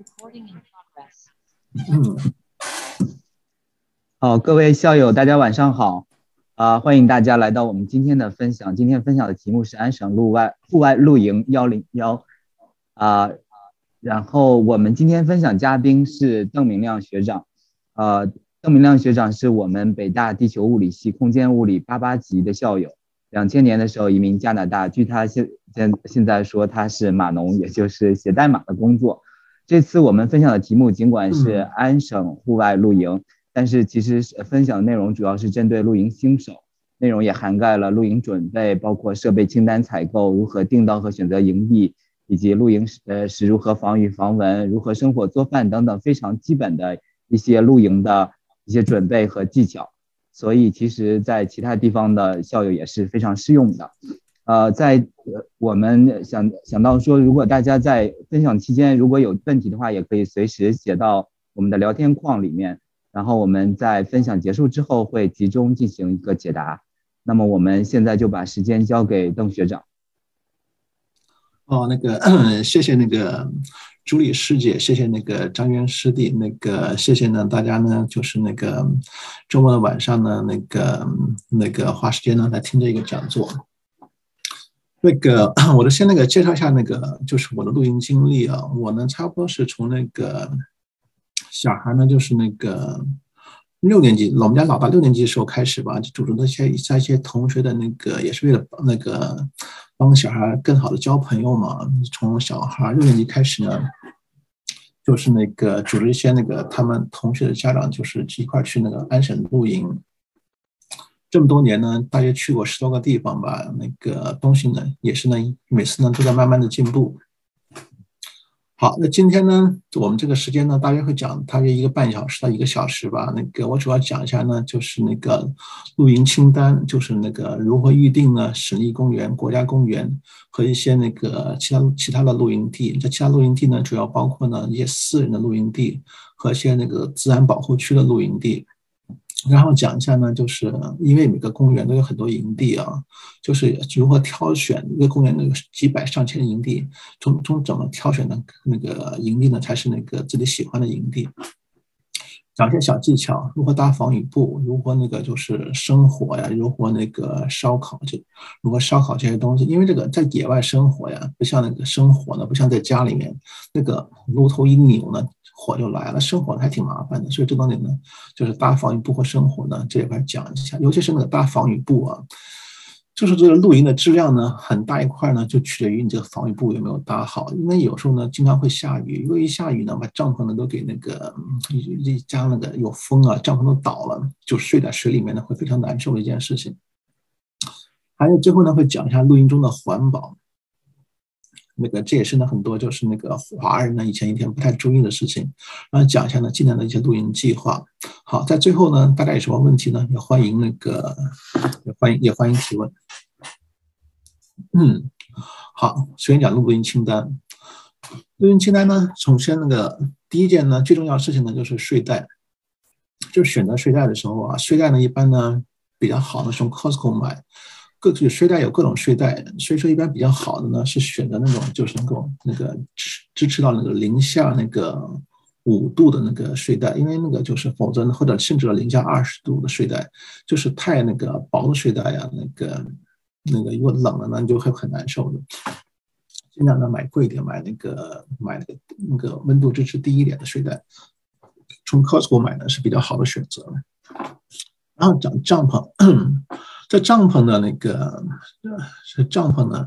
Recording in progress. 嗯好，各位校友，大家晚上好，啊，欢迎大家来到我们今天的分享。今天分享的题目是安省路外户外露营幺零幺，啊，然后我们今天分享嘉宾是邓明亮学长，呃，邓明亮学长是我们北大地球物理系空间物理八八级的校友，两千年的时候移民加拿大，据他现现现在说他是码农，也就是写代码的工作。这次我们分享的题目尽管是安省户外露营，但是其实分享的内容主要是针对露营新手，内容也涵盖了露营准备，包括设备清单采购、如何订到和选择营地，以及露营时呃时如何防雨防蚊、如何生火做饭等等非常基本的一些露营的一些准备和技巧。所以其实，在其他地方的校友也是非常适用的。呃，在我们想想到说，如果大家在分享期间如果有问题的话，也可以随时写到我们的聊天框里面，然后我们在分享结束之后会集中进行一个解答。那么我们现在就把时间交给邓学长。哦，那个谢谢那个朱莉师姐，谢谢那个张渊师弟，那个谢谢呢大家呢，就是那个周末的晚上呢，那个那个花时间呢来听这个讲座。那个，我就先那个介绍一下那个，就是我的露营经历啊。我呢，差不多是从那个小孩呢，就是那个六年级，我们家老大六年级的时候开始吧，就组织那些在一些同学的那个，也是为了那个帮小孩更好的交朋友嘛。从小孩六年级开始呢，就是那个组织一些那个他们同学的家长，就是一块去那个安省露营。这么多年呢，大约去过十多个地方吧。那个东西呢，也是呢，每次呢都在慢慢的进步。好，那今天呢，我们这个时间呢，大约会讲大约一个半小时到一个小时吧。那个我主要讲一下呢，就是那个露营清单，就是那个如何预定呢，省立公园、国家公园和一些那个其他其他的露营地。这其他露营地呢，主要包括呢一些私人的露营地和一些那个自然保护区的露营地。然后讲一下呢，就是因为每个公园都有很多营地啊，就是如何挑选一个公园那个几百上千营地，从从怎么挑选的那个营地呢，才是那个自己喜欢的营地。讲一些小技巧，如何搭防雨布，如何那个就是生火呀，如何那个烧烤，就如何烧烤这些东西。因为这个在野外生火呀，不像那个生火呢，不像在家里面，那个炉头一扭呢。火就来了，生火还挺麻烦的，所以这东西呢，就是搭防雨布或生火呢，这一块讲一下。尤其是那个搭防雨布啊，就是这个露营的质量呢，很大一块呢，就取决于你这个防雨布有没有搭好。因为有时候呢，经常会下雨，如果一下雨呢，把帐篷呢都给那个一一加那个有风啊，帐篷都倒了，就睡在水里面呢，会非常难受的一件事情。还有最后呢，会讲一下露营中的环保。那个这也是呢很多就是那个华人呢以前一天不太注意的事情，然后讲一下呢今年的一些露营计划。好，在最后呢，大家有什么问题呢？也欢迎那个也欢迎也欢迎提问。嗯，好，首先讲露营清单。露营清单呢，首先那个第一件呢最重要的事情呢就是睡袋，就选择睡袋的时候啊，睡袋呢一般呢比较好的从 Costco 买。各种睡袋有各种睡袋，所以说一般比较好的呢是选择那种就是能够那个支支持到那个零下那个五度的那个睡袋，因为那个就是否则或者甚至到零下二十度的睡袋，就是太那个薄的睡袋呀，那个那个如果冷了呢你就会很难受的。尽量呢买贵一点，买那个买那个那个温度支持低一点的睡袋，从 Costco 买呢是比较好的选择。然后讲帐篷。这帐篷的那个是帐篷呢，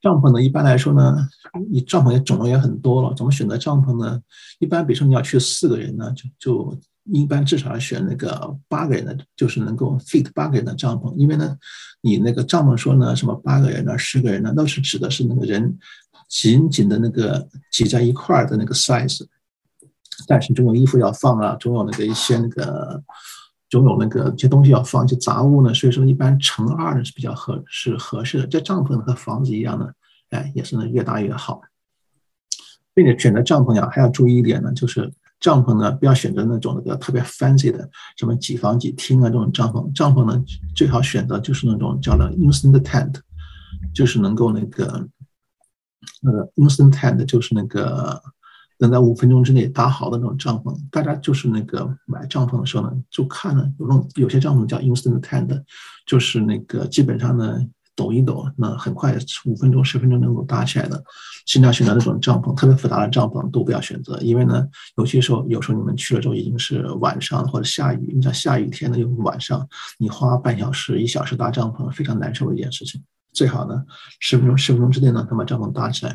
帐篷呢一般来说呢，你帐篷也种类也很多了。怎么选择帐篷呢？一般比如说你要去四个人呢，就就一般至少要选那个八个人的，就是能够 fit 八个人的帐篷。因为呢，你那个帐篷说呢，什么八个人呢、十个人呢，都是指的是那个人紧紧的那个挤在一块儿的那个 size。但是总有衣服要放啊，总有那个一些那个。总有那个一些东西要放一些杂物呢，所以说一般乘二呢是比较合是合适的。这帐篷和房子一样呢，哎，也是呢越大越好。并且选择帐篷呀，还要注意一点呢，就是帐篷呢不要选择那种那个特别 fancy 的，什么几房几厅啊这种帐篷。帐篷呢最好选择就是那种叫的 instant tent，就是能够那个那个 instant tent 就是那个能在五分钟之内搭好的那种帐篷。大家就是那个买帐篷的时候呢，就看呢有种有些帐篷叫 instant tent，就是那个基本上呢。抖一抖，那很快五分钟、十分钟能够搭起来的。尽量选择那种帐篷，特别复杂的帐篷都不要选择，因为呢，有些时候有时候你们去了之后已经是晚上或者下雨，你像下雨天呢又晚上，你花半小时、一小时搭帐篷，非常难受的一件事情。最好呢，十分钟、十分钟之内呢，能把帐篷搭起来。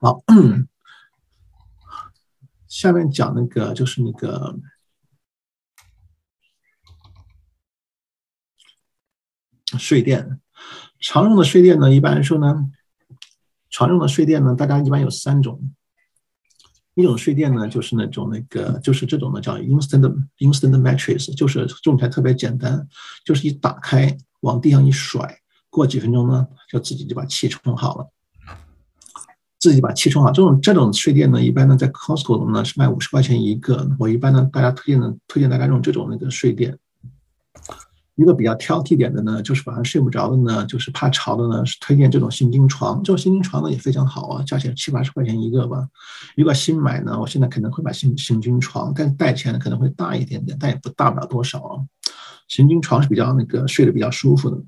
好，下面讲那个就是那个。睡垫，常用的睡垫呢，一般来说呢，常用的睡垫呢，大家一般有三种。一种睡垫呢，就是那种那个，就是这种呢，叫 instant instant mattress，就是用起来特别简单，就是一打开往地上一甩，过几分钟呢，就自己就把气充好了，自己把气充好。这种这种睡垫呢，一般呢在 Costco 呢是卖五十块钱一个，我一般呢大家推荐的推荐大家用这种那个睡垫。一个比较挑剔点的呢，就是晚上睡不着的呢，就是怕潮的呢，是推荐这种行军床。这种行军床呢也非常好啊，价钱七八十块钱一个吧。如果新买呢，我现在可能会买行行军床，但带起来可能会大一点点，但也不大不了多少啊。行军床是比较那个睡得比较舒服的。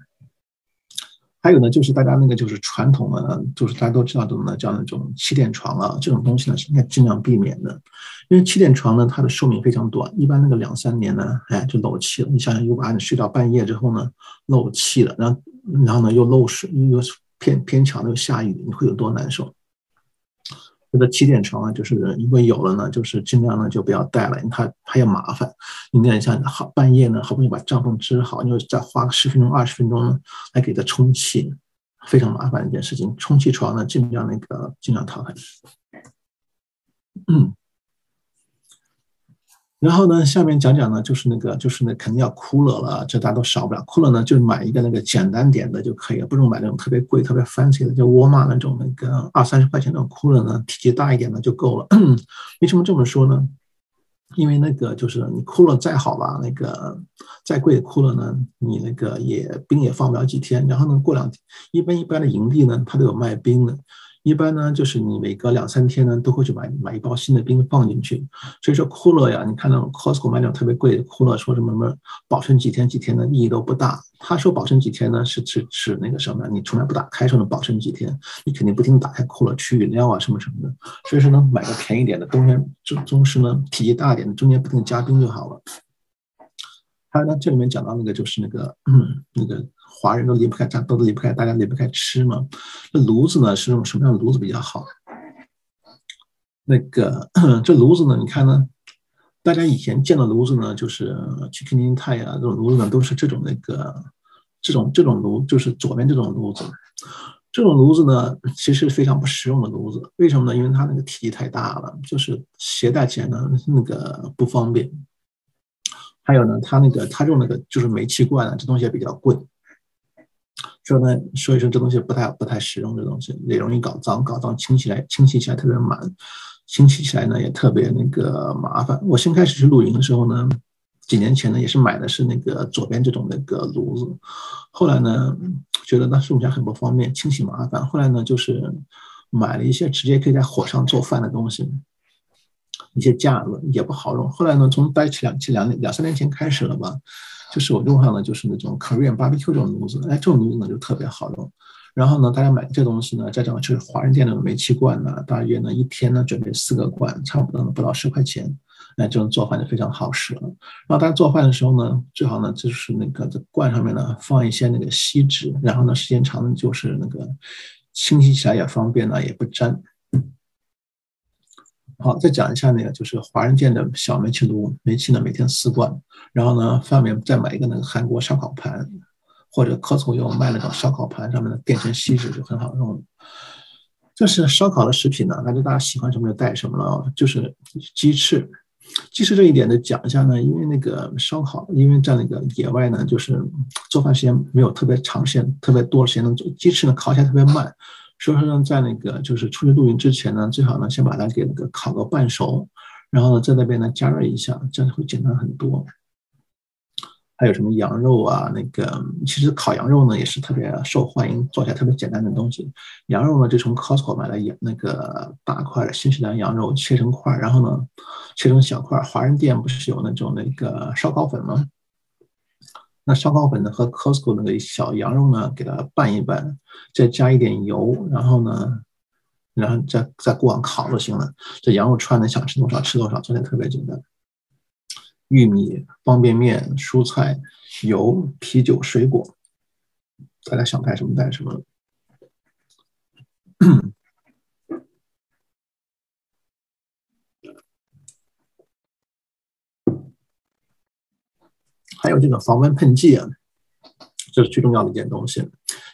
还有呢，就是大家那个就是传统的，就是大家都知道的呢，叫那种气垫床啊，这种东西呢是应该尽量避免的，因为气垫床呢它的寿命非常短，一般那个两三年呢，哎就漏气了。你想想，如果你睡到半夜之后呢，漏气了，然后然后呢又漏水，又偏偏巧又下雨，你会有多难受？这个气垫床呢，就是如果有了呢，就是尽量呢就不要带了，因为它它也麻烦。你那像好半夜呢，好不容易把帐篷支好，你又再花个十分钟、二十分钟呢来给它充气，非常麻烦一件事情。充气床呢，尽量那个尽量淘汰。嗯。然后呢，下面讲讲呢，就是那个，就是那肯定要哭了了，这大家都少不了。哭了呢，就买一个那个简单点的就可以了，不用买那种特别贵、特别 fancy 的，就沃尔玛那种那个二三十块钱那种哭了呢，体积大一点的就够了。为什么这么说呢？因为那个就是你哭了再好吧，那个再贵的哭了呢，你那个也冰也放不了几天。然后呢，过两天，一般一般的营地呢，它都有卖冰的。一般呢，就是你每隔两三天呢，都会去买买一包新的冰放进去。所以说，酷乐呀，你看那种 Costco 买那种特别贵的酷乐，说什么什么保存几天几天的意义都不大。他说保存几天呢，是指指那个什么？你从来不打开说能保存几天，你肯定不停打开酷乐取饮料啊什么什么的。所以说呢，买个便宜点的，冬天中中式呢，体积大一点的，中间不停加冰就好了。还有呢，这里面讲到那个就是那个那个。华人都离不开，家都离不开，大家离不开吃嘛。那炉子呢，是用什么样的炉子比较好？那个 这炉子呢，你看呢，大家以前见的炉子呢，就是去肯定泰呀，这种炉子呢，都是这种那个这种这种炉，就是左边这种炉子。这种炉子呢，其实非常不实用的炉子。为什么呢？因为它那个体积太大了，就是携带起来呢那个不方便。还有呢，它那个它用那个就是煤气罐啊，这东西也比较贵。说呢，说一声这东西不太不太实用，这东西也容易搞脏，搞脏清起来清洗起来特别满，清洗起来呢也特别那个麻烦。我先开始去露营的时候呢，几年前呢也是买的是那个左边这种那个炉子，后来呢觉得那用起来很不方便，清洗麻烦，后来呢就是买了一些直接可以在火上做饭的东西，一些架子也不好用。后来呢从待起两两两三年前开始了吧。就是我用上的就是那种 Korean barbecue 这种炉子，哎，这种炉子呢就特别好用。然后呢，大家买这东西呢，再讲就是华人店的煤气罐呢，大约呢一天呢准备四个罐，差不多呢不到十块钱，哎，这种做饭就非常好使了。然后大家做饭的时候呢，最好呢就是那个在罐上面呢放一些那个锡纸，然后呢时间长了就是那个清洗起来也方便呢，也不粘。好，再讲一下那个，就是华人店的小煤气炉，煤气呢每天四罐，然后呢上面再买一个那个韩国烧烤盘，或者克从有卖那种烧烤盘，上面的垫成锡纸就很好用。这是烧烤的食品呢，那就大家喜欢什么就带什么了。就是鸡翅，鸡翅这一点的讲一下呢，因为那个烧烤，因为在那个野外呢，就是做饭时间没有特别长时间，特别多的时间能做，鸡翅呢烤起来特别慢。所以说呢，在那个就是出去露营之前呢，最好呢先把它给那个烤个半熟，然后呢在那边呢加热一下，这样会简单很多。还有什么羊肉啊？那个其实烤羊肉呢也是特别受欢迎，做起来特别简单的东西。羊肉呢就从 Costco 买来羊那个大块的新西兰羊肉，切成块，然后呢切成小块。华人店不是有那种那个烧烤粉吗？那烧烤粉呢和 Costco 那个小羊肉呢给它拌一拌，再加一点油，然后呢，然后再再锅上烤就行了。这羊肉串呢想吃多少吃多少，做起来特别简单。玉米、方便面、蔬菜、油、啤酒、水果，大家想带什么带什么。还有这个防蚊喷剂啊，这是最重要的一件东西。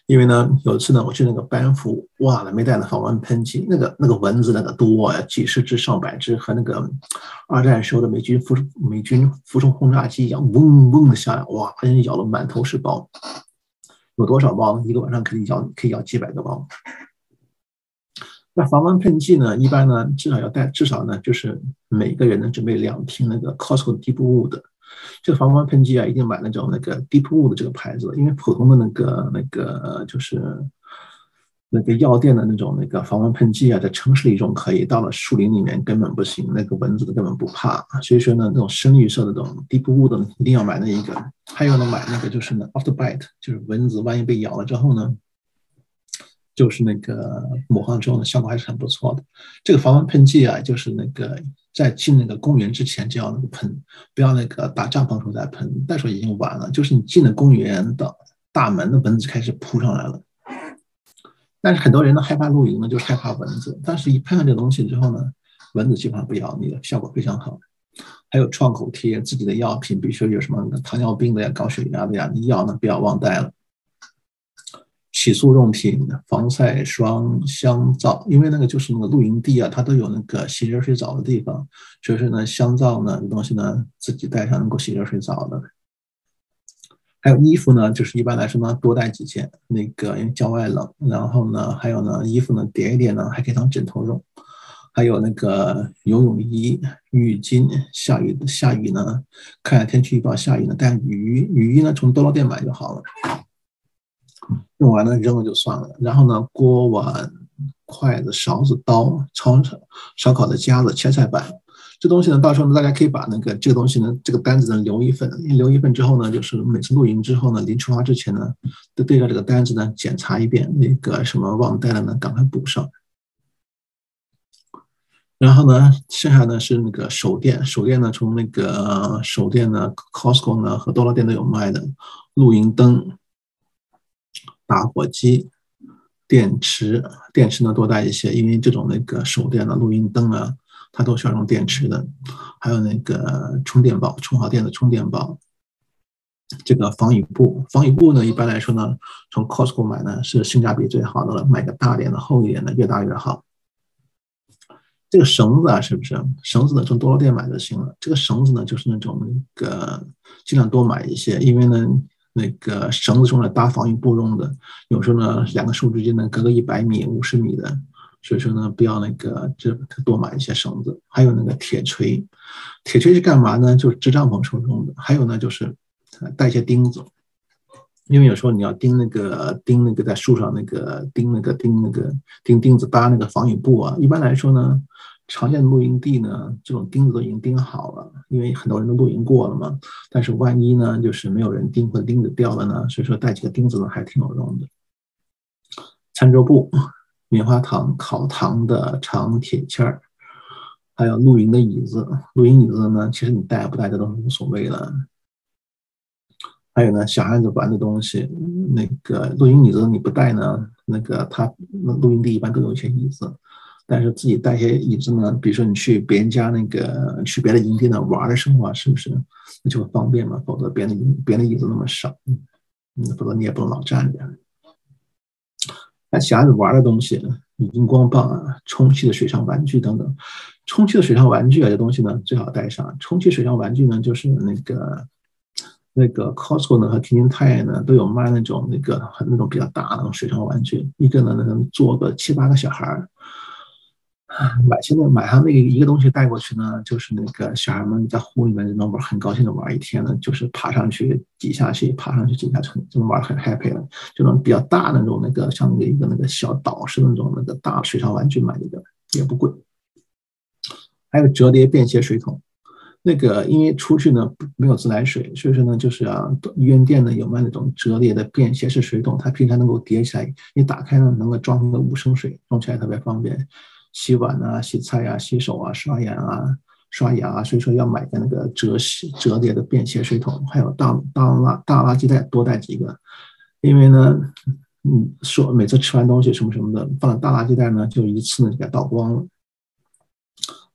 因为呢，有一次呢，我去那个班服，哇，没带那防蚊喷剂，那个那个蚊子那个多呀，几十只上百只，和那个二战时候的美军服美军俯冲轰炸机一样，嗡嗡的下来，哇，把人咬得满头是包。有多少包？一个晚上可以咬可以咬几百个包。那防蚊喷剂呢，一般呢至少要带，至少呢就是每个人呢准备两瓶那个 Costco Deep Wood。这个防蚊喷剂啊，一定买那种那个 Deepwood 的这个牌子，因为普通的那个那个就是那个药店的那种那个防蚊喷剂啊，在城市里种可以，到了树林里面根本不行，那个蚊子根本不怕。所以说呢，那种深绿色的这种 Deepwood 一定要买那一个。还有呢，买那个就是呢 After Bite，就是蚊子万一被咬了之后呢，就是那个抹上之后呢，效果还是很不错的。这个防蚊喷剂啊，就是那个。在进那个公园之前就要那个喷，不要那个搭帐篷时候再喷，那时候已经晚了。就是你进了公园的大门，的蚊子开始扑上来了。但是很多人呢害怕露营呢，就害怕蚊子。但是一喷上这个东西之后呢，蚊子基本上不咬你了，效果非常好。还有创口贴，自己的药品，比如说有什么糖尿病的呀、高血压的呀，你药呢不要忘带了。洗漱用品、防晒霜、香皂，因为那个就是那个露营地啊，它都有那个洗热水澡的地方，所以说呢，香皂呢，东西呢，自己带上能够洗热水澡的。还有衣服呢，就是一般来说呢，多带几件，那个因为郊外冷。然后呢，还有呢，衣服呢叠一叠呢，还可以当枕头用。还有那个游泳衣、浴巾，下雨下雨呢，看下天气预报，下雨呢带雨衣，雨衣呢从多乐店买就好了。用完了扔了就算了，然后呢，锅碗筷子勺子刀炒烧烤的夹子切菜板，这东西呢，到时候呢，大家可以把那个这个东西呢，这个单子呢留一份，留一份之后呢，就是每次露营之后呢，临出发之前呢，都对着这个单子呢检查一遍，那个什么忘带了呢，赶快补上。然后呢，剩下呢是那个手电，手电呢从那个手电呢，Costco 呢和多乐店都有卖的，露营灯。打火机、电池，电池呢多带一些，因为这种那个手电的录音灯啊，它都需要用电池的。还有那个充电宝，充好电的充电宝。这个防雨布，防雨布呢，一般来说呢，从 Costco 买呢是性价比最好的了，买个大点的、厚一点的，越大越好。这个绳子啊，是不是？绳子呢，从多乐店买就行了。这个绳子呢，就是那种那个尽量多买一些，因为呢。那个绳子用来搭防雨布用的，有时候呢两个树之间呢隔个一百米、五十米的，所以说呢不要那个这多买一些绳子。还有那个铁锤，铁锤是干嘛呢？就是支帐篷时候用的。还有呢就是带一些钉子，因为有时候你要钉那个钉那个在树上那个钉那个钉那个钉钉子搭那个防雨布啊。一般来说呢。常见的露营地呢，这种钉子都已经钉好了，因为很多人都露营过了嘛。但是万一呢，就是没有人钉或者钉子掉了呢，所以说带几个钉子呢还挺有用的。餐桌布、棉花糖、烤糖的长铁签儿，还有露营的椅子。露营椅子呢，其实你带不带这都是无所谓了。还有呢，小孩子玩的东西，那个露营椅子你不带呢，那个他露营地一般都有一些椅子。但是自己带些椅子呢，比如说你去别人家那个去别的营地呢玩的时候啊，是不是那就方便嘛？否则别的别的椅子那么少，嗯，否则你也不能老站着。那小孩子玩的东西，荧光棒啊，充气的水上玩具等等。充气的水上玩具啊，这东西呢最好带上。充气水上玩具呢，就是那个那个 Costco 呢和 k i n t a 呢都有卖那种那个很那种比较大的那种水上玩具，一个呢能坐个七八个小孩儿。买现在买上那个一个东西带过去呢，就是那个小孩们在湖里面就能玩，很高兴的玩一天呢，就是爬上去挤下去，爬上去挤下去，就能玩很 happy 了。这种比较大的那种那个像那个一个那个小岛式的那种那个大水上玩具买一个也不贵。还有折叠便携水桶，那个因为出去呢没有自来水，所以说呢就是啊医院店呢有卖那种折叠的便携式水桶，它平常能够叠起来，一打开呢能够装个五升水，用起来特别方便。洗碗啊、洗菜啊、洗手啊、刷牙啊、刷牙啊，所以说要买个那个折洗折叠的便携水桶，还有大大垃大垃圾袋多带几个，因为呢，嗯，说每次吃完东西什么什么的，放大垃圾袋呢，就一次呢就给倒光了。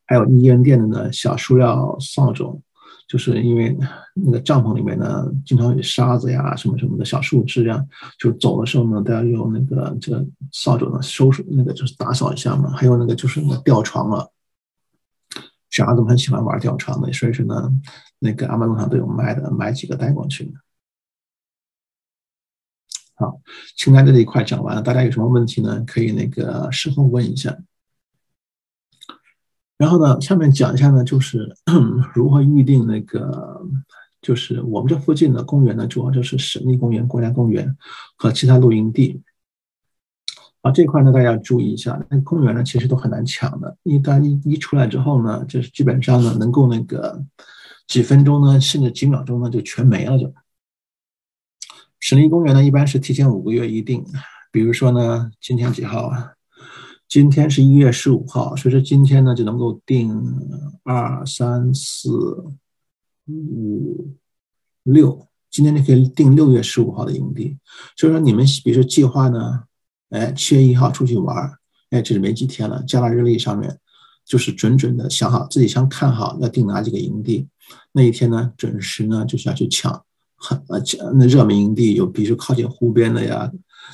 还有医院店的呢小塑料扫帚，就是因为那个帐篷里面呢经常有沙子呀什么什么的小树枝呀，就走的时候呢都要用那个这个扫帚呢收拾那个就是打扫一下嘛。还有那个就是那个吊床了，小孩都很喜欢玩吊床的，所以说呢那个阿玛路上都有卖的，买几个带过去。好，清单这一块讲完了，大家有什么问题呢？可以那个事后问一下。然后呢，下面讲一下呢，就是 如何预定那个，就是我们这附近的公园呢，主要就是省立公园、国家公园和其他露营地。啊，这块呢，大家要注意一下，那公园呢，其实都很难抢的。一旦一一出来之后呢，就是基本上呢，能够那个几分钟呢，甚至几秒钟呢，就全没了。就省立公园呢，一般是提前五个月预定。比如说呢，今天几号啊？今天是一月十五号，所以说今天呢就能够定二三四五六，今天就可以定六月十五号的营地。所以说你们比如说计划呢，哎，七月一号出去玩，哎，这是没几天了，加到日历上面，就是准准的想好自己先看好要定哪几个营地，那一天呢准时呢就是要去抢，很呃那热门营地有，比如说靠近湖边的呀。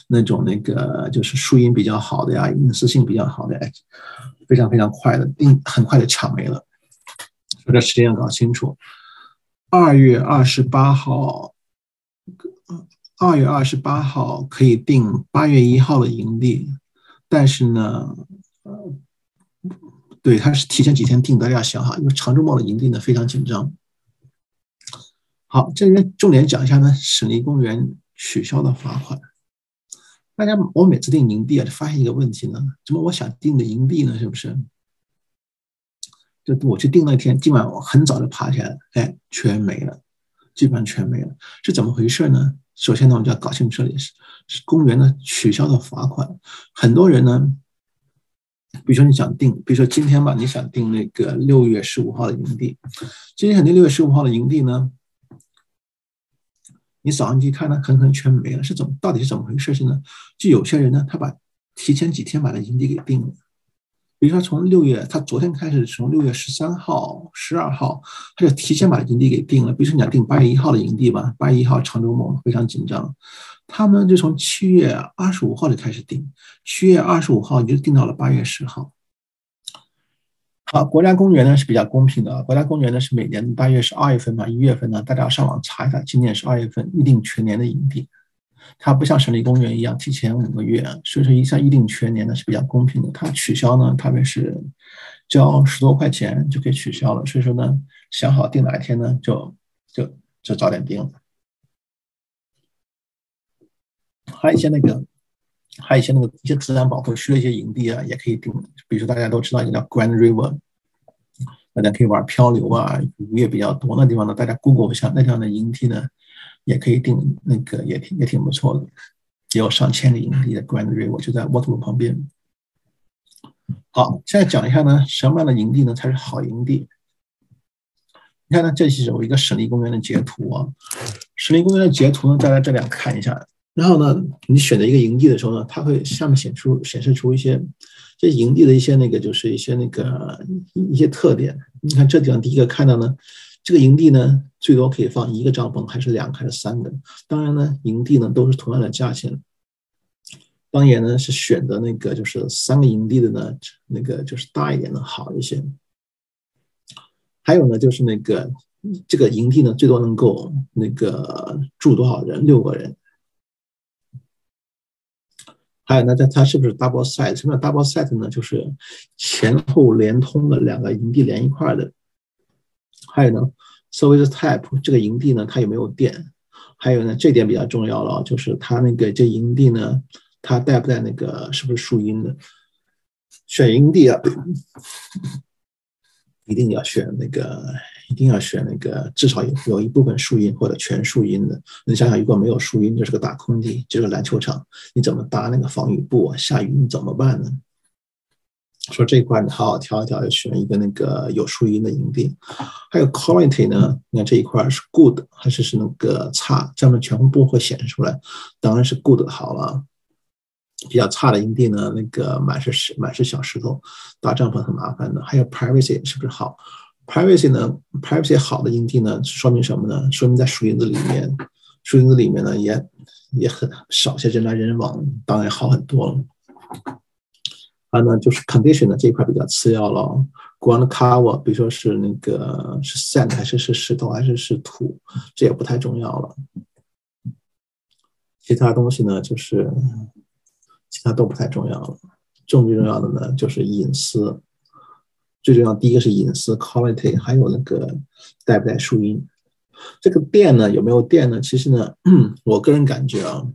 那种那个就是输赢比较好的呀，隐私性比较好的，非常非常快的定，很快的抢没了。这时间要搞清楚。二月二十八号，二月二十八号可以定八月一号的盈利，但是呢，呃，对，他是提前几天定，大家想好，因为长周末的营地呢非常紧张。好，这边重点讲一下呢，省立公园取消的罚款。大家，我每次订营地啊，就发现一个问题呢，怎么我想订的营地呢？是不是？就我去订那天，今晚我很早就爬起来，哎，全没了，基本上全没了，是怎么回事呢？首先呢，我们就要搞清楚这里是公园的取消的罚款。很多人呢，比如说你想订，比如说今天吧，你想订那个六月十五号的营地，今天肯定六月十五号的营地呢。你早上去看呢，很可能全没了，是怎么？到底是怎么回事呢？就有些人呢，他把提前几天把那营地给定了，比如说从六月，他昨天开始，从六月十三号、十二号，他就提前把营地给定了。比如说你要定八月一号的营地吧，八月一号长周末非常紧张，他们就从七月二十五号就开始定，七月二十五号你就定到了八月十号。好，国家公园呢是比较公平的。国家公园呢是每年大约是二月份嘛，一月份呢，大家要上网查一下，今年是二月份预定全年的营地。它不像省立公园一样提前五个月，所以说一下预定全年呢是比较公平的。它取消呢，特别是交十多块钱就可以取消了。所以说呢，想好定哪一天呢，就就就早点定了。还有一些那个，还有一些那个一些自然保护区的一些营地啊，也可以定。比如说大家都知道一个叫 Grand River。大家可以玩漂流啊，鱼也比较多那地方呢。大家 Google 一下那地方的营地呢，也可以订那个也挺也挺不错的，也有上千个营地的 Grand River 就在 Waterloo 旁边。好，现在讲一下呢，什么样的营地呢才是好营地？你看呢，这是有一个省立公园的截图啊，省立公园的截图呢，大家这两看一下。然后呢，你选择一个营地的时候呢，它会下面显出显示出一些。这营地的一些那个就是一些那个一些特点，你看这地方第一个看到呢，这个营地呢最多可以放一个帐篷，还是两个还是三个？当然呢，营地呢都是同样的价钱。当然呢是选择那个就是三个营地的呢，那个就是大一点的好一些。还有呢就是那个这个营地呢最多能够那个住多少人？六个人。还有呢，它它是不是 double site？什么叫 double site 呢？就是前后连通的两个营地连一块的。还有呢，service type 这个营地呢，它有没有电？还有呢，这点比较重要了，就是它那个这营地呢，它带不带那个是不是树荫的？选营地啊，一定要选那个，一定要选那个，至少有有一部分树荫或者全树荫的。你想想，如果没有树荫，就是个大空地，就是个篮球场，你怎么搭那个防雨布啊？下雨你怎么办呢？说这块你好好挑一挑，选一个那个有树荫的营地。还有 quality 呢？你看这一块是 good 还是是那个差？这样全部会显示出来，当然是 good 好了。比较差的营地呢，那个满是石，满是小石头，搭帐篷很麻烦的。还有 privacy 是不是好？privacy 呢？privacy 好的营地呢，说明什么呢？说明在树林子里面，树林子里面呢也也很少些人来人往，当然好很多了。啊，呢就是 condition 呢这一块比较次要了。ground cover，比如说是那个是 sand 还是是石头还是是土，这也不太重要了。其他东西呢，就是其他都不太重要了。重最重要的呢，就是隐私。最重要第一个是隐私 quality，还有那个带不带树荫。这个电呢，有没有电呢？其实呢，我个人感觉啊。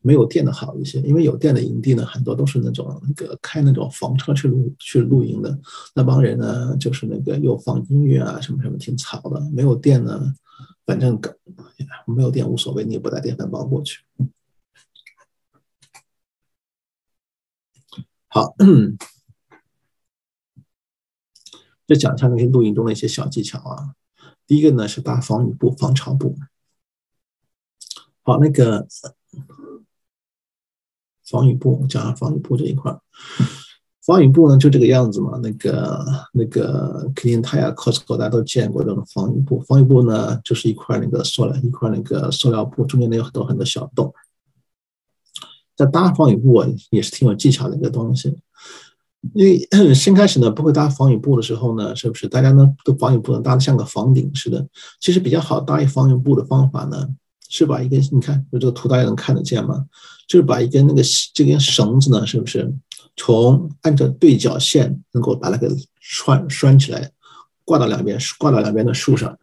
没有电的好一些，因为有电的营地呢，很多都是那种那个开那种房车去露去露营的，那帮人呢，就是那个又放音乐啊什么什么，挺吵的。没有电呢，反正没有电无所谓，你也不带电饭煲过去。好，就讲一下那些露营中的一些小技巧啊。第一个呢是搭防雨布、防潮布。好，那个。防雨布，讲下防雨布这一块儿。防雨布呢，就这个样子嘛。那个那个肯定泰呀、Costco 大家都见过这种防雨布。防雨布呢，就是一块那个塑料，一块那个塑料布，中间呢有很多很多小洞。在搭防雨布啊，也是挺有技巧的一个东西。因为 先开始呢，不会搭防雨布的时候呢，是不是大家呢都防雨布呢搭的像个房顶似的？其实比较好搭一防雨布的方法呢。是把一根，你看，就这个图大家能看得见吗？就是把一根那个这根绳子呢，是不是从按照对角线能够把它给拴拴起来，挂到两边，挂到两边的树上。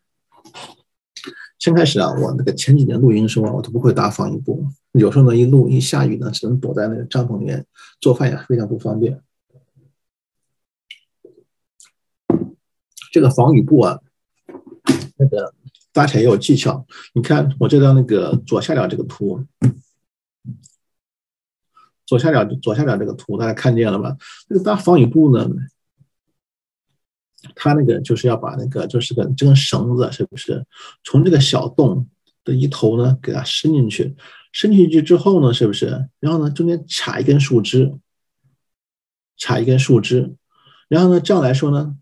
先开始啊，我那个前几年露营的时候啊，我都不会搭防雨布，有时候呢一露一下雨呢，只能躲在那个帐篷里面做饭也非常不方便。这个防雨布啊，那个。搭起来也有技巧，你看我这张那个左下角这个图，左下角左下角这个图大家看见了吗？这个搭防雨布呢，它那个就是要把那个就是个这根绳子是不是从这个小洞的一头呢给它伸进去，伸进去之后呢是不是，然后呢中间插一根树枝，插一根树枝，然后呢这样来说呢。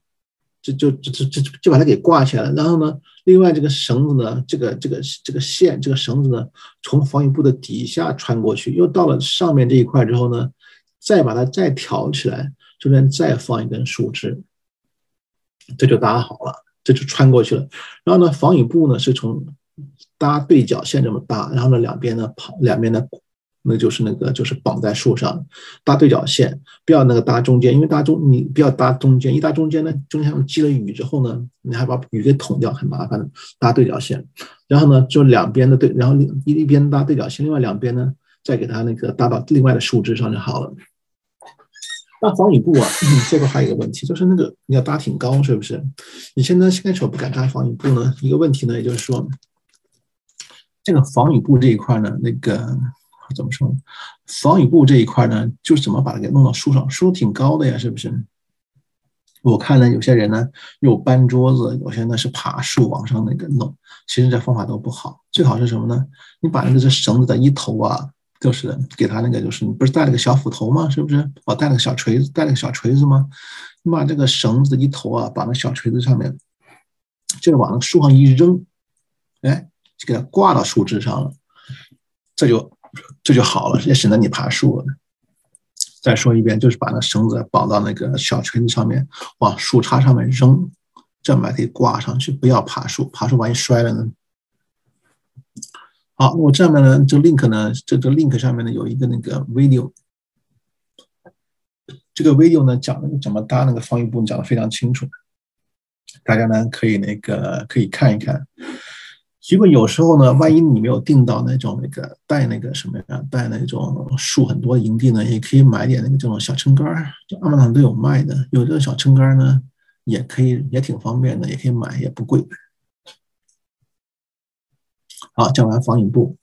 就就就就就就把它给挂起来了，然后呢，另外这个绳子呢，这个这个这个线，这个绳子呢，从防雨布的底下穿过去，又到了上面这一块之后呢，再把它再挑起来，中间再放一根树枝，这就搭好了，这就穿过去了。然后呢，防雨布呢是从搭对角线这么搭，然后呢两边呢跑两边呢。那就是那个，就是绑在树上，搭对角线，不要那个搭中间，因为搭中你不要搭中间，一搭中间呢，中间积了雨之后呢，你还把雨给捅掉，很麻烦的。搭对角线，然后呢，就两边的对，然后一一边搭对角线，另外两边呢，再给它那个搭到另外的树枝上就好了。那防雨布啊，这个还有一个问题，就是那个你要搭挺高，是不是？你现在现在手不敢搭防雨布呢？一个问题呢，也就是说，这个防雨布这一块呢，那个。怎么说呢？防雨布这一块呢，就是怎么把它给弄到树上？树挺高的呀，是不是？我看呢，有些人呢又搬桌子，有些呢是爬树往上那个弄。其实这方法都不好，最好是什么呢？你把那个这绳子的一头啊，就是给他那个，就是你不是带了个小斧头吗？是不是？哦，带了个小锤子，带了个小锤子吗？你把这个绳子一头啊，把那小锤子上面，就是往那树上一扔，哎，就给它挂到树枝上了，这就。这就好了，也省得你爬树了。再说一遍，就是把那绳子绑到那个小锤子上面，往树杈上面扔，这样把它挂上去，不要爬树，爬树万一摔了呢？好，我这面呢，这 link 呢，这这 link 上面呢有一个那个 video，这个 video 呢讲那个怎么搭那个防雨布讲的非常清楚，大家呢可以那个可以看一看。结果有时候呢，万一你没有订到那种那个带那个什么呀，带那种树很多营地呢，也可以买点那个这种小撑杆儿，就阿玛上都有卖的。有这个小撑杆儿呢，也可以，也挺方便的，也可以买，也不贵。好，讲完防雨布，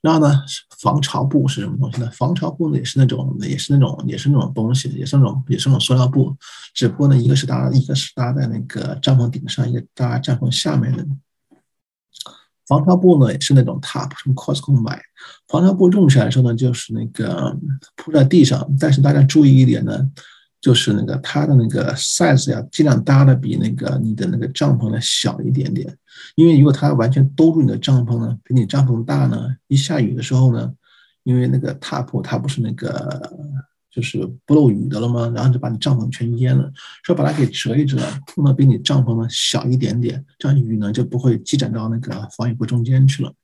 然后呢，防潮布是什么东西呢？防潮布呢也是那种，也是那种，也是那种东西，也是那种，也是那种塑料布，只不过呢，一个是搭，一个是搭在那个帐篷顶上，一个搭帐篷下面的。防潮布呢也是那种 top，从 Costco 买。防潮布用起来的时候呢，就是那个铺在地上，但是大家注意一点呢，就是那个它的那个 size 要尽量搭的比那个你的那个帐篷呢小一点点，因为如果它完全兜住你的帐篷呢，比你帐篷大呢，一下雨的时候呢，因为那个 top 它不是那个。就是不漏雨的了吗？然后就把你帐篷全淹了。说把它给折一折，铺呢比你帐篷呢小一点点，这样雨呢就不会积攒到那个防雨布中间去了。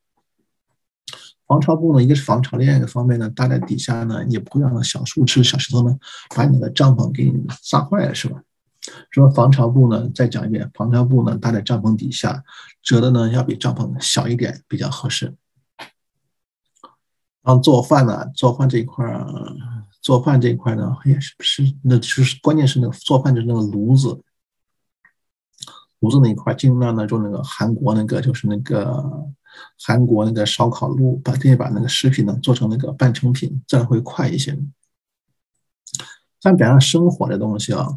防潮布呢，一个是防潮，另一个方面呢，搭在底下呢也不会让小树枝、小石头呢把你的帐篷给你砸坏了，是吧？说防潮布呢，再讲一遍，防潮布呢搭在帐篷底下，折的呢要比帐篷小一点比较合适。然后做饭呢，做饭这一块儿。做饭这一块呢，也是不是？那就是关键是那个做饭的那个炉子，炉子那一块尽量呢就那个韩国那个，就是那个韩国那个烧烤炉，把这把那个食品呢做成那个半成品，这样会快一些。像比方生火的东西啊，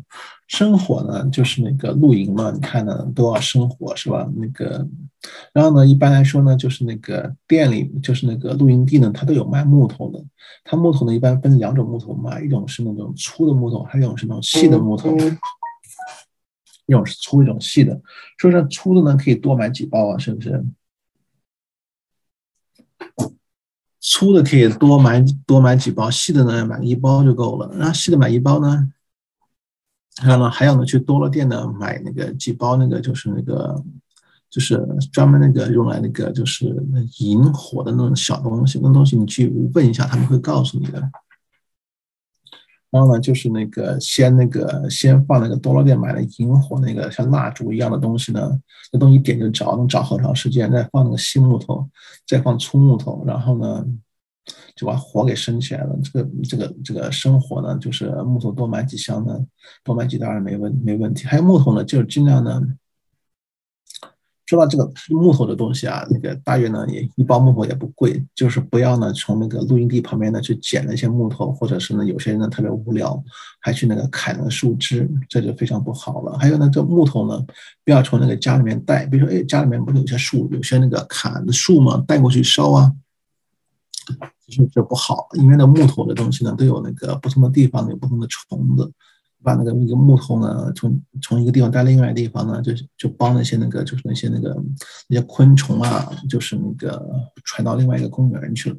生火呢就是那个露营嘛，你看呢都要生火是吧？那个，然后呢一般来说呢就是那个店里就是那个露营地呢，它都有卖木头的。它木头呢一般分两种木头卖，一种是那种粗的木头，还有一种是那种细的木头。一种是粗，一种细的。说粗的呢可以多买几包啊，是不是？粗的可以多买多买几包，细的呢买一包就够了。然后细的买一包呢，然后呢还要呢去多了店呢买那个几包那个就是那个就是专门那个用来那个就是引火的那种小东西，那东西你去问一下，他们会告诉你的。然后呢，就是那个先那个先放那个多乐店买的引火那个像蜡烛一样的东西呢，那东西点就着，能着好长时间。再放那个细木头，再放粗木头，然后呢就把火给升起来了。这个这个这个生火呢，就是木头多买几箱呢，多买几袋没问没问题。还有木头呢，就是尽量呢。说到这个木头的东西啊，那个大约呢也一包木头也不贵，就是不要呢从那个露营地旁边呢去捡那些木头，或者是呢有些人呢特别无聊，还去那个砍那个树枝，这就非常不好了。还有呢，这木头呢不要从那个家里面带，比如说哎家里面不是有些树，有些那个砍的树嘛，带过去烧啊，其实这不好，因为那木头的东西呢都有那个不同的地方有不同的虫子。把那个一个木头呢，从从一个地方带另外一个地方呢，就就帮那些那个就是那些那个那些昆虫啊，就是那个传到另外一个公园去了。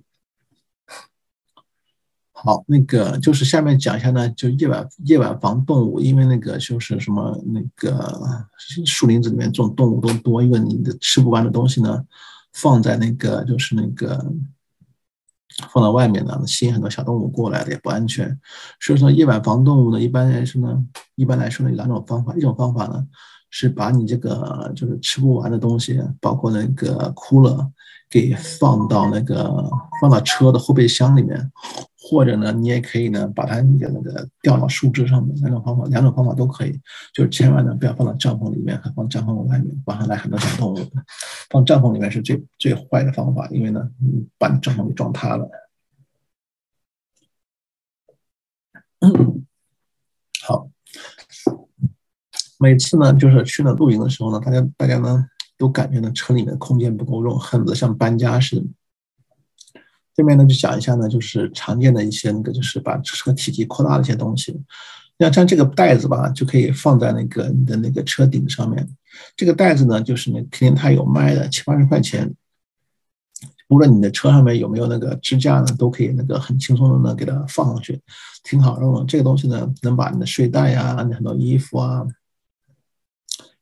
好，那个就是下面讲一下呢，就夜晚夜晚防动物，因为那个就是什么那个树林子里面这种动物都多，因为你的吃不完的东西呢，放在那个就是那个。放到外面呢，吸引很多小动物过来的也不安全。所以说，夜晚防动物呢，一般来说呢，一般来说呢有两种方法。一种方法呢，是把你这个就是吃不完的东西，包括那个枯了，给放到那个放到车的后备箱里面，或者呢，你也可以呢把它那个那个吊到树枝上面。两种方法，两种方法都可以。就是千万呢不要放到帐篷里面，还放帐篷外面，晚上来很多小动物。放帐篷里面是最最坏的方法，因为呢，把你帐篷给撞塌了。好，每次呢，就是去了露营的时候呢，大家大家呢都感觉呢车里面空间不够用，恨不得像搬家似的。这边呢就讲一下呢，就是常见的一些那个，就是把车体积扩大的一些东西。那像这个袋子吧，就可以放在那个你的那个车顶上面。这个袋子呢，就是那肯定它有卖的，七八十块钱。无论你的车上面有没有那个支架呢，都可以那个很轻松的呢给它放上去，挺好用的。这个东西呢，能把你的睡袋呀、你很多衣服啊，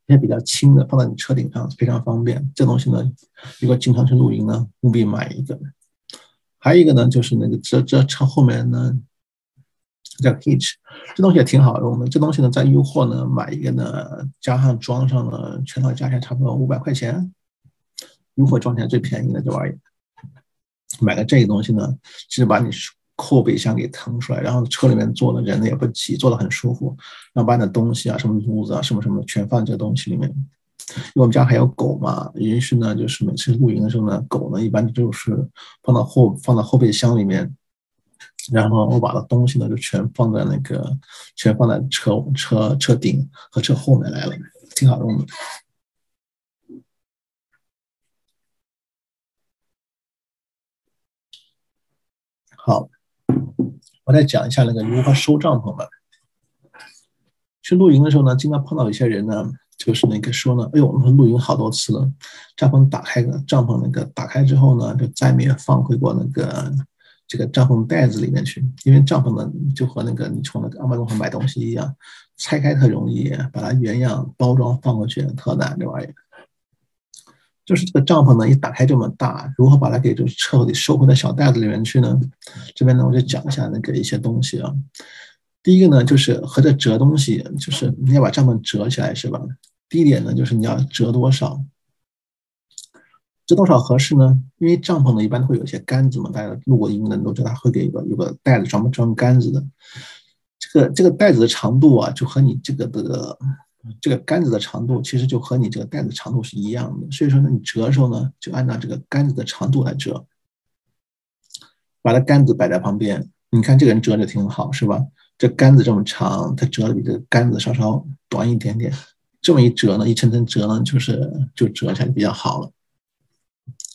一些比较轻的放在你车顶上，非常方便。这东西呢，如果经常去露营呢，务必买一个。还有一个呢，就是那个这这车后面呢，叫 Hitch，这东西也挺好用的。这东西呢，在优货呢买一个呢，加上装上了，全套加起来差不多五百块钱。优货装起来最便宜的这玩意儿，买个这个东西呢，其实把你后备箱给腾出来，然后车里面坐的人呢也不挤，坐的很舒服。然后把你的东西啊，什么屋子啊，什么什么全放这东西里面。因为我们家还有狗嘛，于是呢，就是每次露营的时候呢，狗呢一般就是放到后放到后备箱里面。然后我把的东西呢就全放在那个，全放在车车车顶和车后面来了，挺好用的。好，我再讲一下那个如何收帐篷吧。去露营的时候呢，经常碰到一些人呢，就是那个说呢，哎呦，我们露营好多次了，帐篷打开个帐篷那个打开之后呢，就再没有放回过那个。这个帐篷袋子里面去，因为帐篷呢就和那个你从那个阿玛逊上买东西一样，拆开特容易，把它原样包装放过去特难。这玩意儿就是这个帐篷呢，一打开这么大，如何把它给就是彻底收回到小袋子里面去呢？这边呢我就讲一下那个一些东西啊。第一个呢就是和这折东西，就是你要把帐篷折起来是吧？第一点呢就是你要折多少。折多少合适呢？因为帐篷呢一般会有些杆子嘛，大家露过营的都知道，会给一个有个袋子专门装杆子的。这个这个袋子的长度啊，就和你这个的这个杆子的长度，其实就和你这个袋子长度是一样的。所以说呢，你折的时候呢，就按照这个杆子的长度来折。把它杆子摆在旁边，你看这个人折的挺好，是吧？这杆子这么长，它折的比这杆子稍稍短一点点。这么一折呢，一层层折呢，就是就折起来比较好了。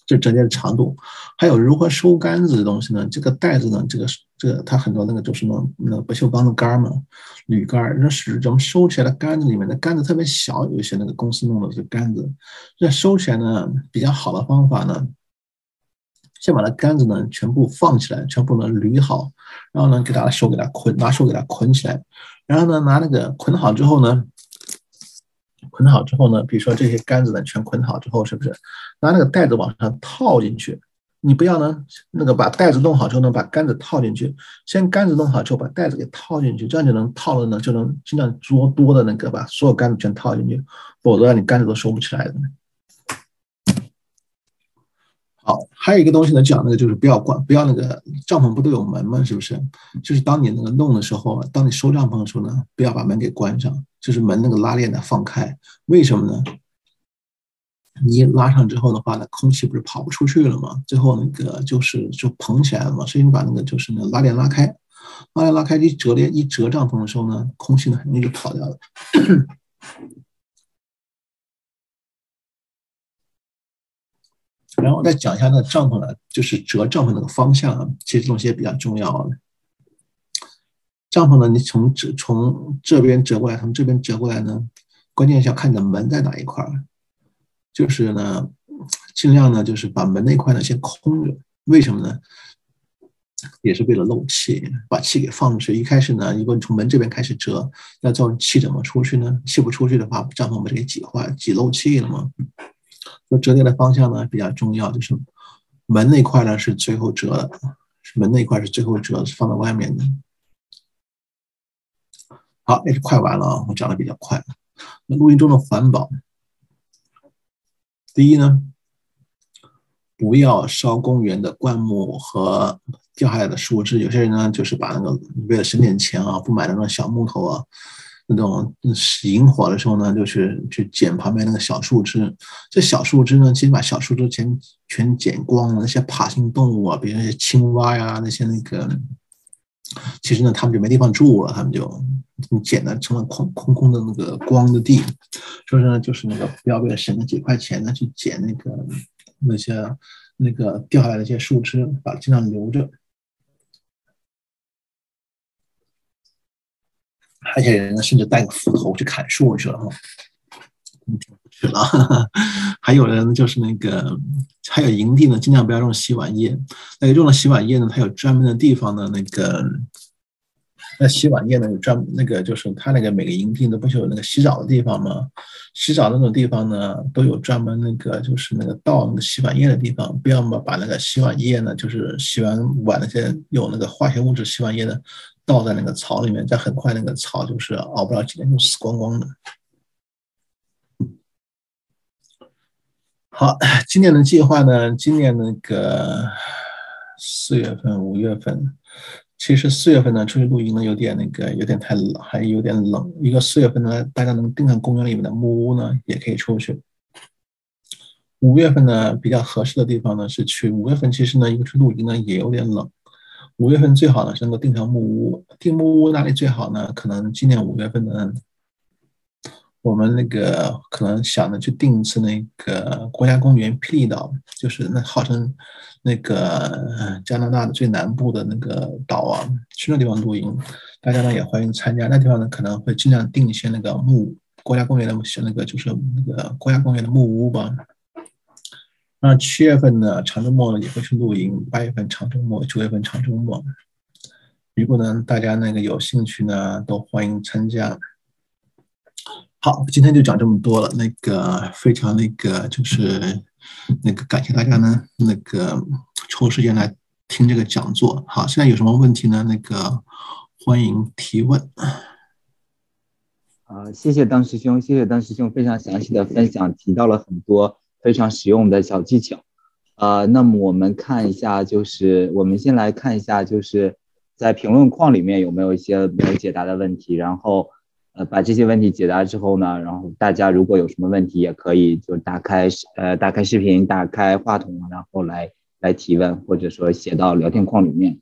这折叠的长度，还有如何收杆子的东西呢？这个袋子呢，这个这个它很多那个就是那那不锈钢的杆嘛，铝杆。那是怎么收起来的杆子里面的杆子特别小，有一些那个公司弄的这杆子，这收起来呢比较好的方法呢，先把那杆子呢全部放起来，全部呢捋好，然后呢给它手给它捆，拿手给它捆起来，然后呢拿那个捆好之后呢。捆好之后呢，比如说这些杆子呢全捆好之后，是不是拿那个袋子往上套进去？你不要呢，那个把袋子弄好之后呢，把杆子套进去。先杆子弄好之后，把袋子给套进去，这样就能套了呢，就能尽量捉多的那个把所有杆子全套进去，否则你杆子都收不起来的。好，还有一个东西呢，讲那个就是不要关，不要那个帐篷不都有门吗？是不是？就是当你那个弄的时候，当你收帐篷的时候呢，不要把门给关上，就是门那个拉链呢放开。为什么呢？你一拉上之后的话呢，空气不是跑不出去了吗？最后那个就是就蓬起来了嘛。所以你把那个就是那拉链拉开，拉链拉开一折叠一折帐篷的时候呢，空气呢很容易就跑掉了。然后再讲一下那帐篷呢，就是折帐篷那个方向啊，其实这东西也比较重要。帐篷呢，你从这从这边折过来，从这边折过来呢，关键是要看你的门在哪一块儿。就是呢，尽量呢，就是把门那块呢先空着。为什么呢？也是为了漏气，把气给放出去。一开始呢，如果你从门这边开始折，那造成气怎么出去呢？气不出去的话，帐篷不是给挤坏、挤漏气了吗？说折叠的方向呢比较重要，就是门那块呢是最后折的，门那块是最后折，放在外面的。好，也是快完了啊，我讲的比较快。那录音中的环保，第一呢，不要烧公园的灌木和掉下来的树枝。有些人呢就是把那个为了省点钱啊，不买那种小木头啊。那种引火的时候呢，就是去捡旁边那个小树枝。这小树枝呢，其实把小树枝全全剪光了。那些爬行动物啊，比如那些青蛙呀，那些那个，其实呢，他们就没地方住了，他们就捡的成了空空空的那个光的地。所以说呢，就是那个不要为了省那几块钱呢，去捡那个那些那个掉下来的一些树枝，把尽量留着。而且人呢，甚至带个斧头去砍树去了哈，不去了。还有人就是那个，还有营地呢，尽量不要用洗碗液。那个用了洗碗液呢，它有专门的地方呢，那个那洗碗液呢有专那个就是它那个每个营地都不是有那个洗澡的地方吗？洗澡那种地方呢都有专门那个就是那个倒那个洗碗液的地方，不要么把那个洗碗液呢，就是洗完碗那些有那个化学物质洗碗液的。倒在那个草里面，再很快那个草就是熬不了几天就死光光的。好，今年的计划呢？今年那个四月份、五月份，其实四月份呢出去露营呢有点那个有点太冷，还有点冷。一个四月份呢，大家能订上公园里面的木屋呢，也可以出去。五月份呢比较合适的地方呢是去五月份，其实呢一个去露营呢也有点冷。五月份最好呢是能够订上木屋，订木屋哪里最好呢？可能今年五月份呢。我们那个可能想着去定一次那个国家公园霹雳岛，就是那号称那个加拿大的最南部的那个岛啊，去那地方露营，大家呢也欢迎参加。那地方呢可能会尽量定一些那个木国家公园的那个就是那个国家公园的木屋吧。那七月份呢长周末也会去露营，八月份长周末，九月份长周末。如果呢大家那个有兴趣呢，都欢迎参加。好，今天就讲这么多了。那个非常那个就是那个感谢大家呢，那个抽时间来听这个讲座。好，现在有什么问题呢？那个欢迎提问。啊，谢谢邓师兄，谢谢邓师兄非常详细的分享，提到了很多非常实用的小技巧。啊，那么我们看一下，就是我们先来看一下，就是在评论框里面有没有一些没有解答的问题，然后。呃，把这些问题解答之后呢，然后大家如果有什么问题，也可以就打开呃打开视频，打开话筒，然后来来提问，或者说写到聊天框里面。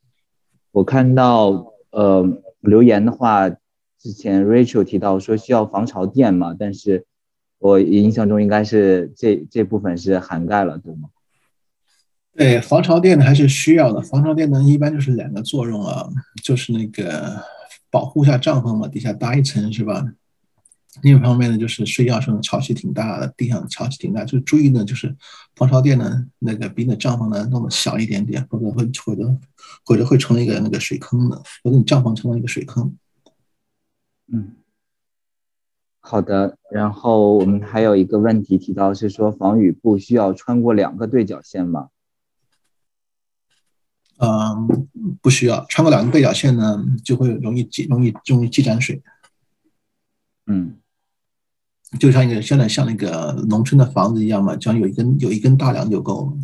我看到呃留言的话，之前 Rachel 提到说需要防潮垫嘛，但是我印象中应该是这这部分是涵盖了，对吗？对，防潮垫呢还是需要的。防潮垫呢一般就是两个作用啊，就是那个。保护一下帐篷嘛，底下搭一层是吧？另一方面呢，就是睡觉时候潮气挺大的，地上潮气挺大，就注意呢，就是防潮垫呢，那个比你的帐篷呢弄得小一点点，否则会或者或者会成为一个那个水坑的，否则你帐篷成了一个水坑。嗯，好的。然后我们还有一个问题提到是说，防雨布需要穿过两个对角线吗？嗯，不需要穿过两个对角线呢，就会容易积容易容易积攒水。嗯，就像一个现在像那个农村的房子一样嘛，只要有一根有一根大梁就够了。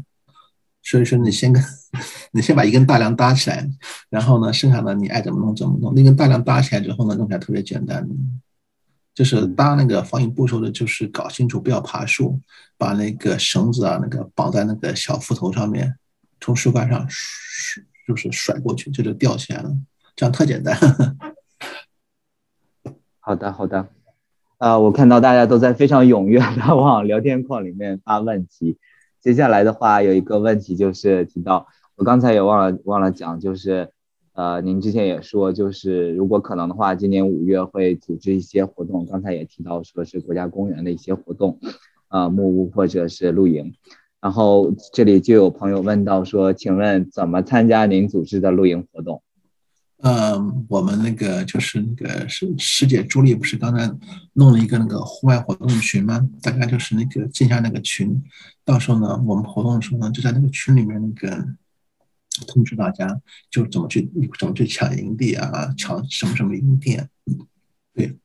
所以说你先跟 你先把一根大梁搭起来，然后呢，剩下的你爱怎么弄怎么弄。那根大梁搭起来之后呢，弄起来特别简单。就是搭那个防雨布时候的，就是搞清楚不要爬树，把那个绳子啊那个绑在那个小斧头上面，从树干上。就是甩过去，这就吊起来了，这样特简单。好的，好的。啊，我看到大家都在非常踊跃的往聊天框里面发问题。接下来的话，有一个问题就是提到，我刚才也忘了忘了讲，就是呃，您之前也说，就是如果可能的话，今年五月会组织一些活动。刚才也提到说是国家公园的一些活动，呃，木屋或者是露营。然后这里就有朋友问到说：“请问怎么参加您组织的露营活动？”嗯，我们那个就是那个师师姐朱莉不是刚才弄了一个那个户外活动群吗？大家就是那个进下那个群，到时候呢，我们活动的时候呢，就在那个群里面那个通知大家，就怎么去怎么去抢营地啊，抢什么什么营地，对，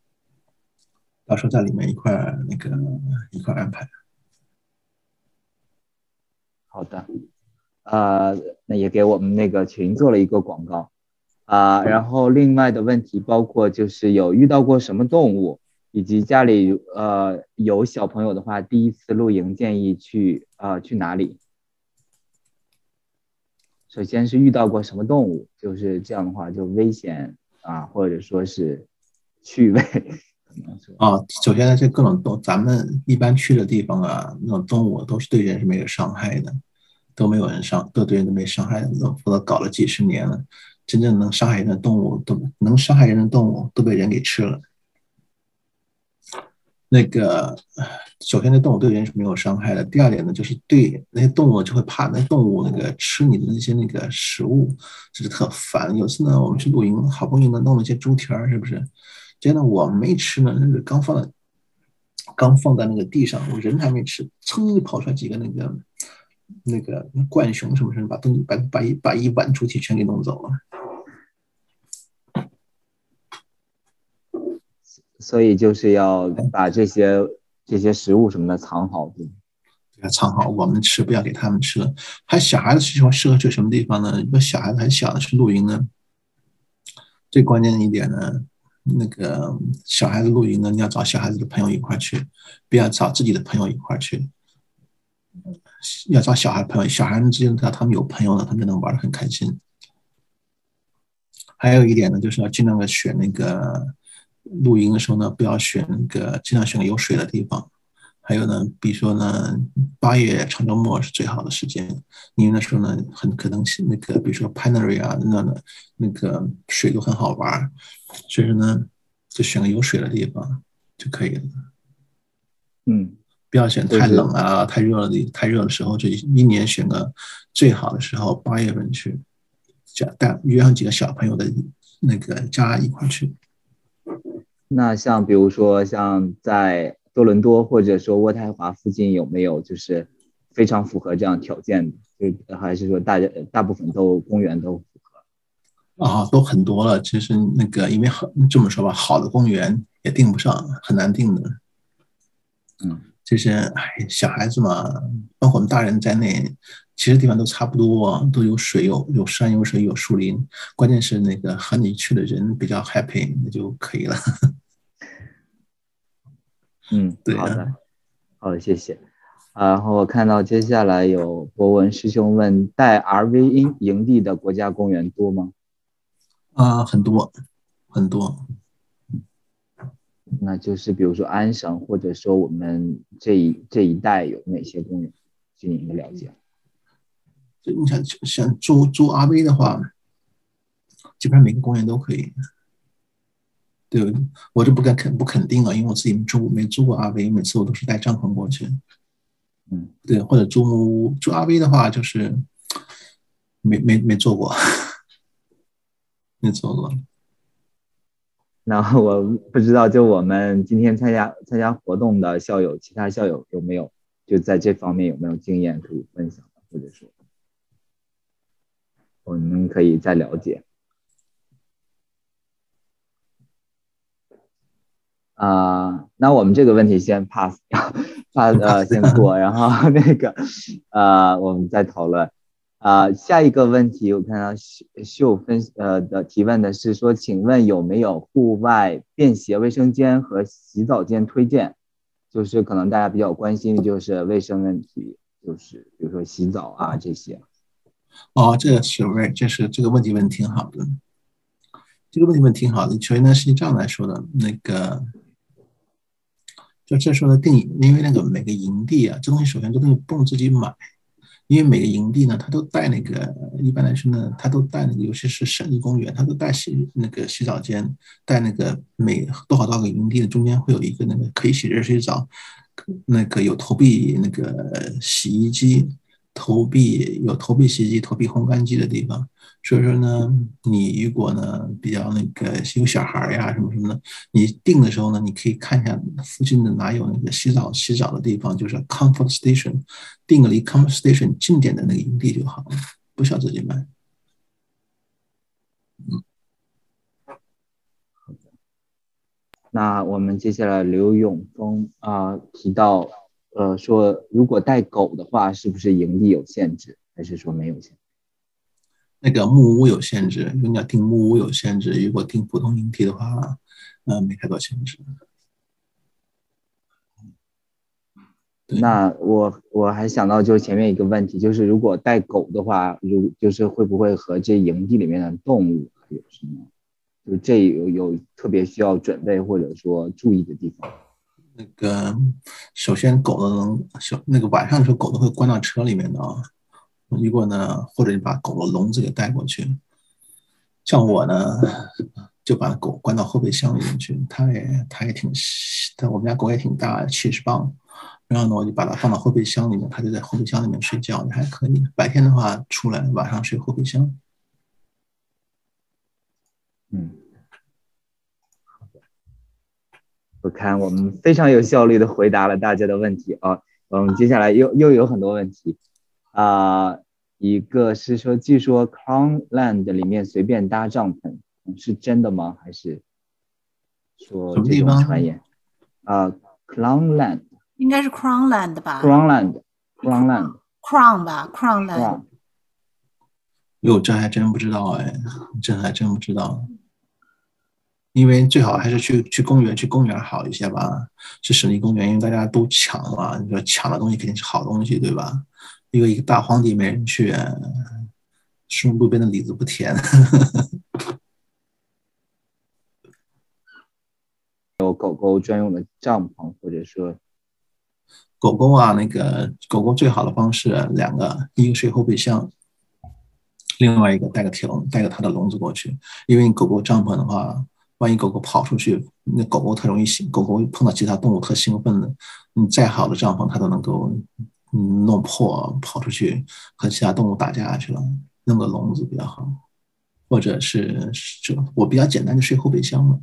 到时候在里面一块那个一块安排。好的，呃，那也给我们那个群做了一个广告，啊，然后另外的问题包括就是有遇到过什么动物，以及家里呃有小朋友的话，第一次露营建议去呃去哪里？首先是遇到过什么动物，就是这样的话就危险啊，或者说是趣味。啊，首先呢，这各种动，咱们一般去的地方啊，那种动物都是对人是没有伤害的，都没有人伤，都对人都没伤害的，否则搞了几十年了，真正能伤害人的动物，都能伤害人的动物都被人给吃了。那个，首先，那动物对人是没有伤害的。第二点呢，就是对那些动物就会怕那动物那个吃你的那些那个食物，就是特烦。有次呢，我们去露营，好不容易呢弄了一些猪蹄儿，是不是？结果呢我没吃呢，那个刚放在刚放在那个地上，我人还没吃，噌就跑出来几个那个那个那浣熊什么什么，把东西把把一把一碗猪蹄全给弄走了。所以就是要把这些这些食物什么的藏好，对要藏好，我们吃，不要给他们吃了。还小孩子喜欢适合去什么地方呢？如果小孩子还小的去露营呢，最关键的一点呢，那个小孩子露营呢，你要找小孩子的朋友一块去，不要找自己的朋友一块去。要找小孩朋友，小孩子之间知道他们有朋友了，他们就能玩的很开心。还有一点呢，就是要尽量的选那个露营的时候呢，不要选那个尽量选个有水的地方。还有呢，比如说呢，八月长周末是最好的时间，因为那时候呢，很可能是那个，比如说 panery 啊，那那那个水都很好玩，所以说呢，就选个有水的地方就可以了。嗯，不要选太冷啊、太热的、太热的时候，就一年选个最好的时候，八月份去，叫带约上几个小朋友的那个家一块去。那像比如说像在。多伦多或者说渥太华附近有没有就是非常符合这样条件的？就还是说大家大部分都公园都符合？啊，都很多了。其实那个因为好这么说吧，好的公园也订不上，很难订的。嗯，就是哎，小孩子嘛，包括我们大人在内，其实地方都差不多，都有水，有有山，有水，有树林。关键是那个和你去的人比较 happy，那就可以了。嗯，好的，好的，谢谢。然后我看到接下来有博文师兄问：带 RV 营营地的国家公园多吗？啊，很多，很多。那就是比如说安省，或者说我们这一这一带有哪些公园？据您的了解？就你想想租租 RV 的话，基本上每个公园都可以。对，我就不敢肯不肯定了，因为我自己没住没租过 RV，每次我都是带帐篷过去。嗯，对，或者租木屋。租 RV 的话，就是没没没做过，没做过。那我不知道，就我们今天参加参加活动的校友，其他校友有没有就在这方面有没有经验可以分享的，或者说我们可以再了解。啊，那我们这个问题先 pass 掉，pass 呃先过，然后 那个呃我们再讨论。啊，下一个问题我看到秀秀分呃的提问的是说，请问有没有户外便携卫生间和洗澡间推荐？就是可能大家比较关心的就是卫生问题，就是比如说洗澡啊这些。哦，这个是问，这是这个问题问挺好的，这个问题问挺好的。首先呢，是这样来说的，那个。就这时候的定义，因为那个每个营地啊，这东西首先这东西不能自己买，因为每个营地呢，它都带那个，一般来说呢，它都带那个，尤其是省立公园，它都带洗那个洗澡间，带那个每多少多少个营地的中间会有一个那个可以洗热水澡，那个有投币那个洗衣机，投币有投币洗衣机、投币烘干机的地方。所以说呢，你如果呢比较那个有小孩呀什么什么的，你定的时候呢，你可以看一下附近的哪有那个洗澡洗澡的地方，就是 comfort station，定个离 comfort station 近点的那个营地就好了，不需要自己买。嗯，好的。那我们接下来刘永峰啊提到，呃说如果带狗的话，是不是营地有限制，还是说没有限？那个木屋有限制，如果你要订木屋有限制，如果订普通营地的话，呃，没太多限制。那我我还想到，就是前面一个问题，就是如果带狗的话，如就是会不会和这营地里面的动物有什么，就这有有特别需要准备或者说注意的地方？那个首先狗的能小那个晚上的时候狗都会关到车里面的啊。如果呢，或者你把狗的笼子给带过去，像我呢，就把狗关到后备箱里面去。它也它也挺，但我们家狗也挺大，七十磅。然后呢，我就把它放到后备箱里面，它就在后备箱里面睡觉，也还可以。白天的话出来，晚上睡后备箱。嗯，我看我们非常有效率的回答了大家的问题啊。我们接下来又又有很多问题啊。一个是说，据说 Crownland 里面随便搭帐篷，是真的吗？还是说这种传言。啊，Crownland 应该是 Crownland 吧？Crownland，Crownland，Crown 吧，Crownland。哟，这还真不知道哎，这还真不知道。因为最好还是去去公园，去公园好一些吧。去省立公园，因为大家都抢嘛，你说抢的东西肯定是好东西，对吧？因为一个大荒地没人去，说路边的李子不甜。有狗狗专用的帐篷，或者说狗狗啊，那个狗狗最好的方式两个，一个睡后备箱，另外一个带个铁笼，带个它的笼子过去。因为狗狗帐篷的话，万一狗狗跑出去，那狗狗特容易醒，狗狗碰到其他动物特兴奋的，你再好的帐篷它都能够弄破，跑出去和其他动物打架去了。弄个笼子比较好，或者是这我比较简单的睡后备箱嘛。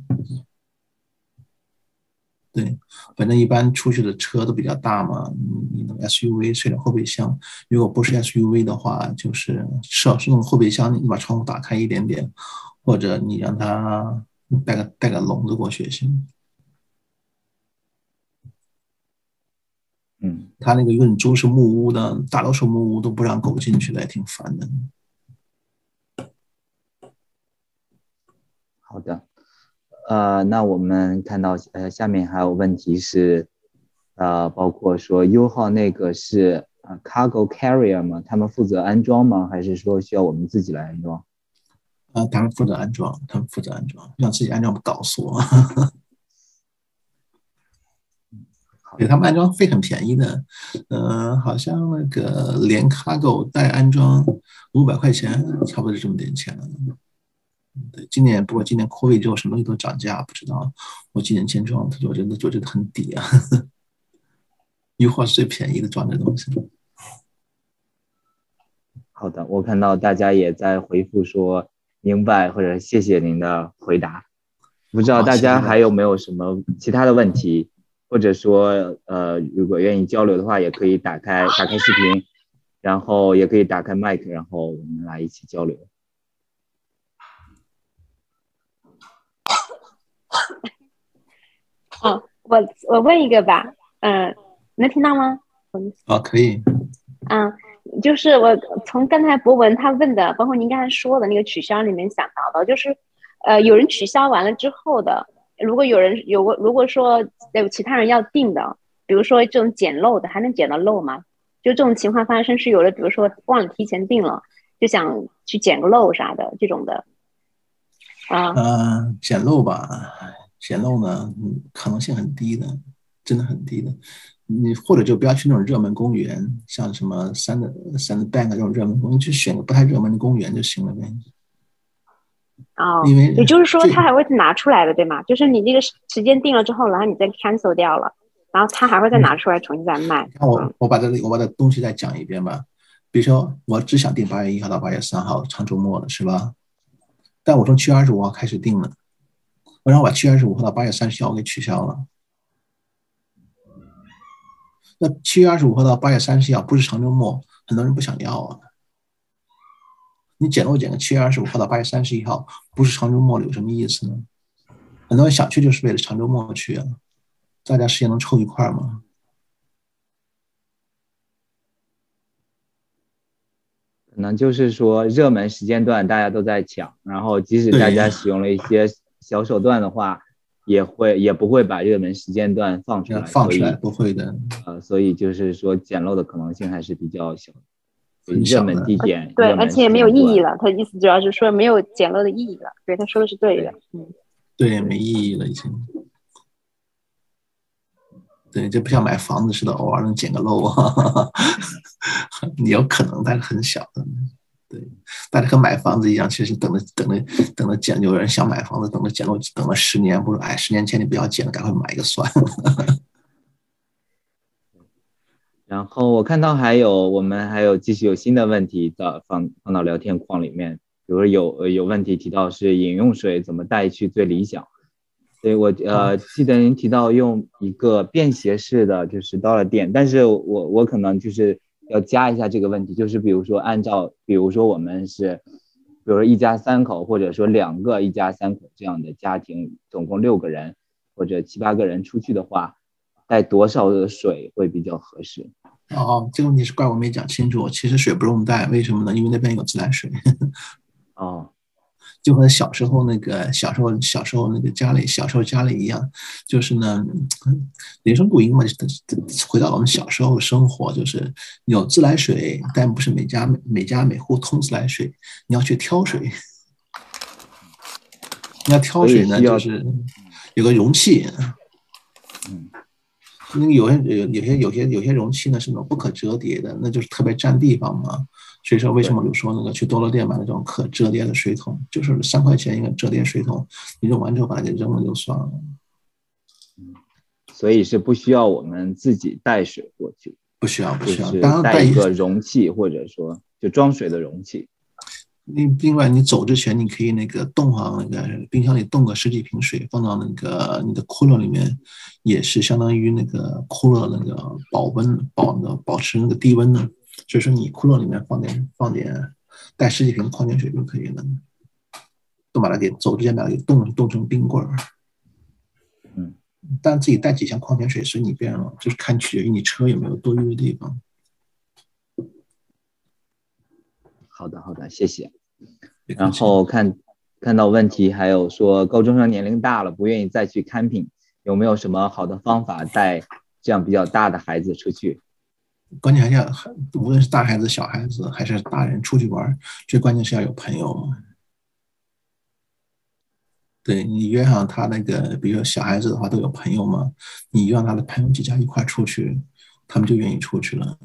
对，反正一般出去的车都比较大嘛，你你 SUV 睡点后备箱，如果不是 SUV 的话，就是少是用后备箱，你把窗户打开一点点，或者你让它带个带个笼子过去也行。嗯，他那个润珠是木屋的，大多数木屋都不让狗进去的，也挺烦的。好的。呃，那我们看到呃下面还有问题是，呃，包括说优号那个是呃 cargo carrier 吗？他们负责安装吗？还是说需要我们自己来安装？啊，他们负责安装，他们负责安装，让自己安装不搞死我。给他们安装费很便宜的，嗯，好像那个连 cargo 带安装五百块钱，差不多就这么点钱了。对，今年不过今年 COVID 之后，什么东西都涨价，不知道。我今年先装，他说我觉得我觉得很抵啊。优化是最便宜的装这东西。好的，我看到大家也在回复说明白或者谢谢您的回答。不知道大家还有没有什么其他的问题，或者说呃，如果愿意交流的话，也可以打开打开视频，然后也可以打开麦克，然后我们来一起交流。哦，我我问一个吧，嗯，能听到吗？啊，可以。嗯，就是我从刚才博文他问的，包括您刚才说的那个取消里面想到的，就是，呃，有人取消完了之后的，如果有人有过，如果说有其他人要订的，比如说这种捡漏的，还能捡到漏吗？就这种情况发生是有的，比如说忘了提前订了，就想去捡个漏啥的这种的。啊，嗯，捡漏吧，捡漏呢，可能性很低的，真的很低的。你或者就不要去那种热门公园，像什么 Sand Sandbank 这种热门公园，就选个不太热门的公园就行了呗。哦，因为也就是说，他还会拿出来的，对吗？就是你那个时间定了之后，然后你再 cancel 掉了，然后他还会再拿出来重新再卖。那我我把这我把这东西再讲一遍吧。比如说，我只想订八月一号到八月三号长周末的是吧？但我从七月二十五号开始订了，我让我把七月二十五号到八月三十号给取消了。那七月二十五号到八月三十号不是长周末，很多人不想要啊。你捡漏捡个七月二十五号到八月三十一号，不是长周末了，有什么意思呢？很多人想去就是为了长周末去啊，大家时间能凑一块吗？可能就是说热门时间段大家都在抢，然后即使大家使用了一些小手段的话，也会也不会把热门时间段放出来。放出来不会的。呃，所以就是说捡漏的可能性还是比较小。热门地点。对，而且没有意义了。他的意思主要是说没有捡漏的意义了。对，他说的是对的。嗯。对，没意义了已经。对，就不像买房子似的，偶尔能捡个漏啊，你有可能，但是很小的。对，大家和买房子一样，其实等了等了等了捡，有人想买房子，等了捡了，等了十年，不如哎，十年前你不要捡了，赶快买一个算了。然后我看到还有我们还有继续有新的问题的放放到聊天框里面，比如说有有问题提到是饮用水怎么带去最理想。所以我呃记得您提到用一个便携式的，就是到了店，但是我我可能就是要加一下这个问题，就是比如说按照比如说我们是，比如说一家三口或者说两个一家三口这样的家庭，总共六个人，或者七八个人出去的话，带多少的水会比较合适？哦，这个问题是怪我没讲清楚。其实水不用带，为什么呢？因为那边有自来水。哦，就和小时候那个小时候小时候那个家里小时候家里一样，就是呢，人生不音嘛，回到我们小时候生活，就是有自来水，但不是每家每每家每户通自来水，你要去挑水。你要挑水呢，就是有个容器。嗯。那个有些有有些有些有些容器呢是那种不可折叠的，那就是特别占地方嘛。所以说为什么比如说那个去多乐店买那种可折叠的水桶，就是三块钱一个折叠水桶，你用完之后把它给扔了就算了。嗯，所以是不需要我们自己带水过去，不需要不需要，当然带一个容器或者说就装水的容器。另另外，你走之前，你可以那个冻上那个冰箱里冻个十几瓶水，放到那个你的库乐里面，也是相当于那个库乐那个保温保的保持那个低温的。所以说，你窟窿里面放点放点带十几瓶矿泉水就可以了。都把它给走之前把它给冻冻成冰棍儿。嗯，但自己带几箱矿泉水随你便了，就是看取决于你车有没有多余的地方。好的，好的，谢谢。然后看看到问题，还有说高中生年龄大了，不愿意再去 camping，有没有什么好的方法带这样比较大的孩子出去？关键还是要，无论是大孩子、小孩子，还是大人出去玩，最关键是要有朋友。对你约上他那个，比如说小孩子的话都有朋友嘛，你让他的朋友几家一块出去，他们就愿意出去了，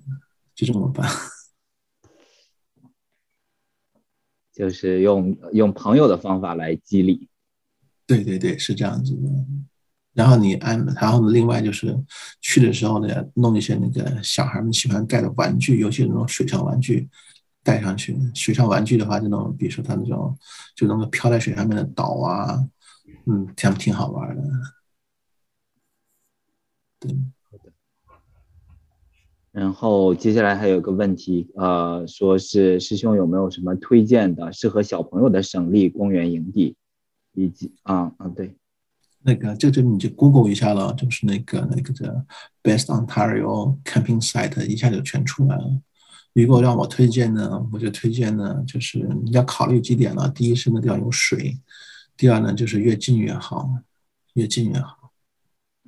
就这么办。就是用用朋友的方法来激励，对对对，是这样子的。然后你安，然后另外就是去的时候呢，弄一些那个小孩们喜欢带的玩具，尤其那种水上玩具带上去。水上玩具的话，就那种比如说他那种就那个漂在水上面的岛啊，嗯，这样挺好玩的。对。然后接下来还有个问题，呃，说是师兄有没有什么推荐的适合小朋友的省立公园营地，以及啊啊对，那个这就你就 Google 一下了，就是那个那个叫 Best Ontario Camping Site，一下就全出来了。如果让我推荐呢，我就推荐呢，就是你要考虑几点了。第一是那地方有水，第二呢就是越近越好，越近越好，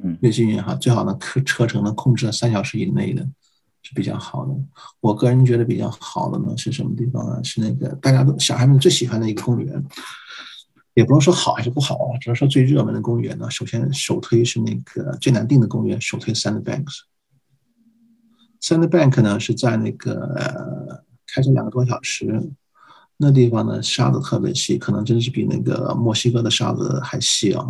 嗯，越近越好，最好呢车车程能控制在三小时以内的。是比较好的，我个人觉得比较好的呢是什么地方呢？是那个大家都小孩们最喜欢的一个公园，也不能说好还是不好啊，只能说最热门的公园呢。首先首推是那个最难定的公园，首推 Sandbanks。Sandbank 呢是在那个开车两个多小时，那地方呢沙子特别细，可能真是比那个墨西哥的沙子还细啊。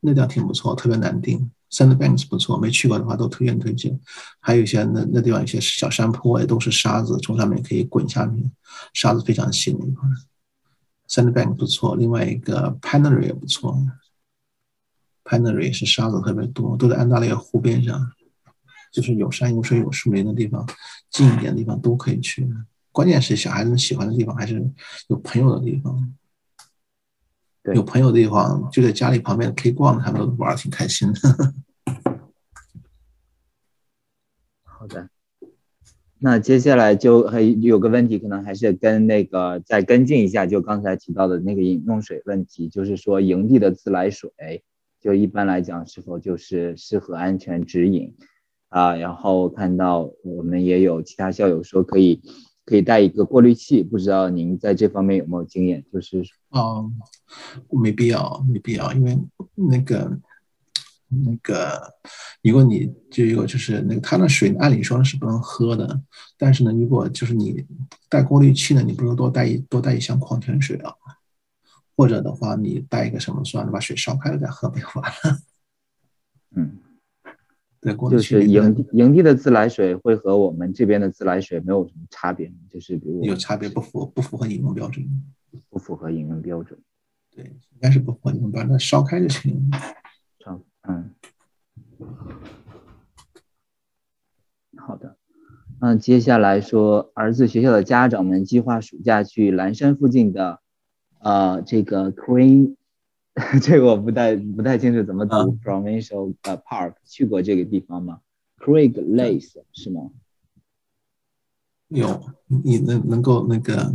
那地方挺不错，特别难定。Sandbanks 不错，没去过的话都推荐推荐。还有一些那那地方一些小山坡也都是沙子，从上面可以滚下面，沙子非常细那一块。Sandbank 不错，另外一个 Panery 也不错。Panery 是沙子特别多，都在安大略湖边上，就是有山有水有树林的地方，近一点的地方都可以去。关键是小孩子们喜欢的地方还是有朋友的地方。有朋友的地方就在家里旁边可以逛，他们都玩的挺开心的。好的，那接下来就还有个问题，可能还是跟那个再跟进一下，就刚才提到的那个饮用水问题，就是说营地的自来水，就一般来讲是否就是适合安全直饮啊？然后看到我们也有其他校友说可以。可以带一个过滤器，不知道您在这方面有没有经验？就是哦，没必要，没必要，因为那个那个，如果你就有就是那个，它的水按理说是不能喝的，但是呢，如果就是你带过滤器呢，你不如多带一多带一箱矿泉水啊，或者的话，你带一个什么算了，把水烧开了再喝不就完了？嗯。就是营地营地的自来水会和我们这边的自来水没有什么差别就是比如有差别，不符不符合饮用标准，不符合饮用标准。对，应该是不符合饮用标准，那烧开就行。烧，嗯。好的，那，接下来说，儿子学校的家长们计划暑假去蓝山附近的，呃，这个 Queen 这个我不太不太清楚怎么读嗯 Provincial 呃 Park，去过这个地方吗？Craig Lace 是吗？有你能能够那个，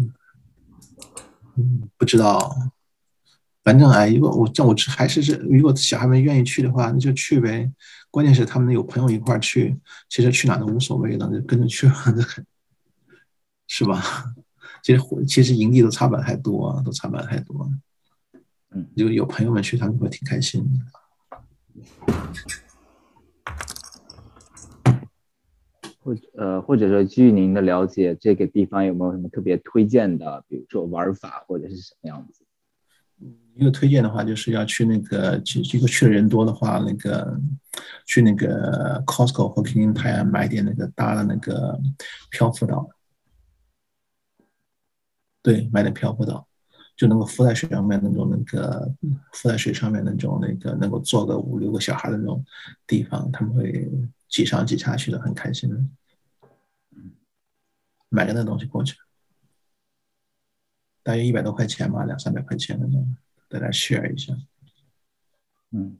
嗯，不知道，反正哎，如果我这我这还是是，如果小孩们愿意去的话，那就去呗。关键是他们有朋友一块儿去，其实去哪都无所谓的，就跟着去，是吧？其实其实营地都差不了太多，都差不了太多。嗯，就有朋友们去，他们会挺开心的。或呃，或者说基于您的了解，这个地方有没有什么特别推荐的，比如说玩法或者是什么样子？一个推荐的话，就是要去那个，去如果去的人多的话，那个去那个 Costco 或 King Tire 买点那个大的那个漂浮岛，对，买点漂浮岛，就能够浮在水上面那种那个浮在水上面那种那个能够坐个五六个小孩的那种地方，他们会挤上挤下去的，很开心的。买个那东西过去，大约一百多块钱吧，两三百块钱那种。大家 share 一下。嗯，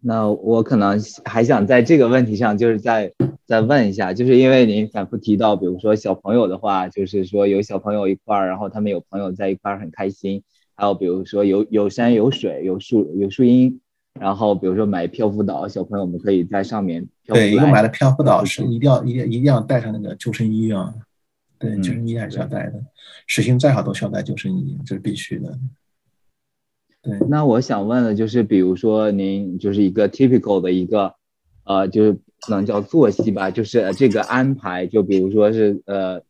那我可能还想在这个问题上，就是再再问一下，就是因为您反复提到，比如说小朋友的话，就是说有小朋友一块儿，然后他们有朋友在一块儿很开心，还有比如说有有山有水有树有树荫，然后比如说买漂浮岛，小朋友们可以在上面漂浮。对，一个买了漂浮岛是一定要一定一定要带上那个救生衣啊。对，就是你还是要带的，实行再好都需要带救生衣，这是必须的。对，那我想问的就是，比如说您就是一个 typical 的一个，呃，就是不能叫作息吧，就是这个安排，就比如说是呃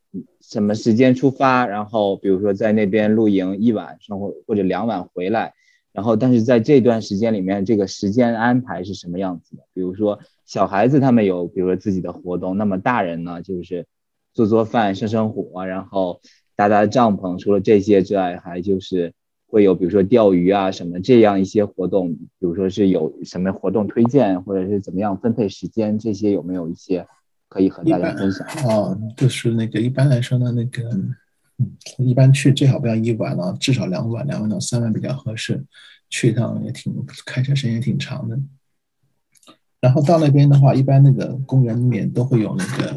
什么时间出发，然后比如说在那边露营一晚上或或者两晚回来，然后但是在这段时间里面，这个时间安排是什么样子的？比如说小孩子他们有比如说自己的活动，那么大人呢就是。做做饭、生生火，然后搭搭帐篷。除了这些之外，还就是会有比如说钓鱼啊什么这样一些活动。比如说是有什么活动推荐，或者是怎么样分配时间，这些有没有一些可以和大家分享？哦，就是那个一般来说呢，那个嗯，一般去最好不要一晚了，至少两晚，两晚到三晚比较合适。去一趟也挺开车时间也挺长的。然后到那边的话，一般那个公园里面都会有那个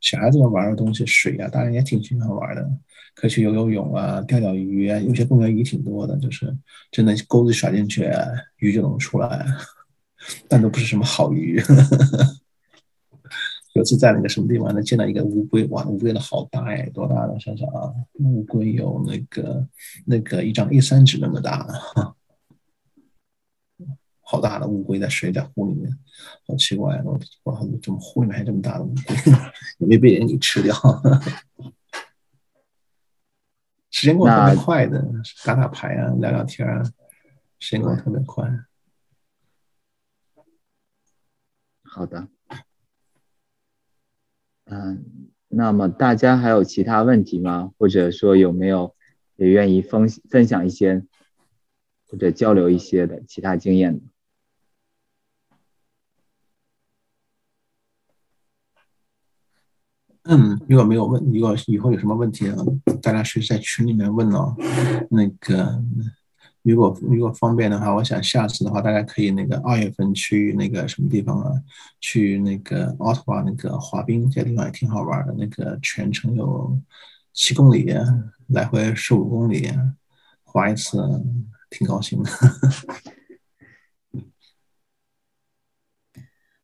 小孩子们玩的东西，水啊，大人也挺喜欢玩的，可以去游游泳啊，钓钓鱼啊。有些公园鱼挺多的，就是真的钩子甩进去，鱼就能出来，但都不是什么好鱼。有次在那个什么地方呢，见到一个乌龟，哇，乌龟的好大哎，多大的？想想啊，乌龟有那个那个一张 A 三纸那么大。好大的乌龟在水在湖里面，好奇怪！我我怎么湖里面还这么大的乌龟？也没被人给吃掉？时间过得特别快的，打打牌啊，聊聊天啊，时间过得特别快。好的，嗯，那么大家还有其他问题吗？或者说有没有也愿意分分享一些或者交流一些的其他经验的？嗯，如果没有问，如果以后有什么问题，大家是在群里面问哦。那个，如果如果方便的话，我想下次的话，大家可以那个二月份去那个什么地方啊？去那个奥特瓦那个滑冰，这地方也挺好玩的。那个全程有七公里，来回十五公里，滑一次挺高兴的。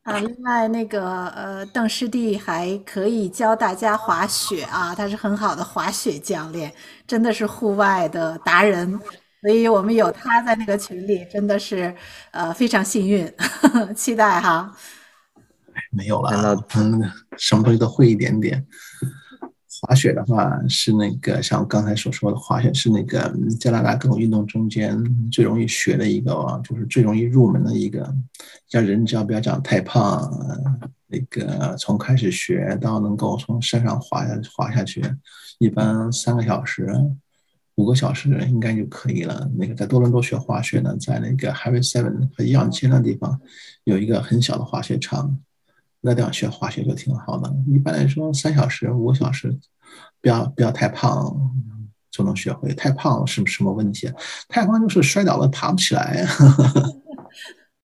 啊，另外那个呃，邓师弟还可以教大家滑雪啊，他是很好的滑雪教练，真的是户外的达人，所以我们有他在那个群里，真的是呃非常幸运，期待哈。没有了，嗯，什么东西都会一点点。滑雪的话是那个像我刚才所说的，滑雪是那个加拿大各种运动中间最容易学的一个，就是最容易入门的一个。像人只要不要长太胖，那个从开始学到能够从山上滑下滑下去，一般三个小时、五个小时应该就可以了。那个在多伦多学滑雪呢，在那个 Harry Seven 和易街那地方有一个很小的滑雪场。那地方学化学就挺好的。一般来说，三小时、五个小时，不要不要太胖，就能学会。太胖是什么问题？太胖就是摔倒了爬不起来。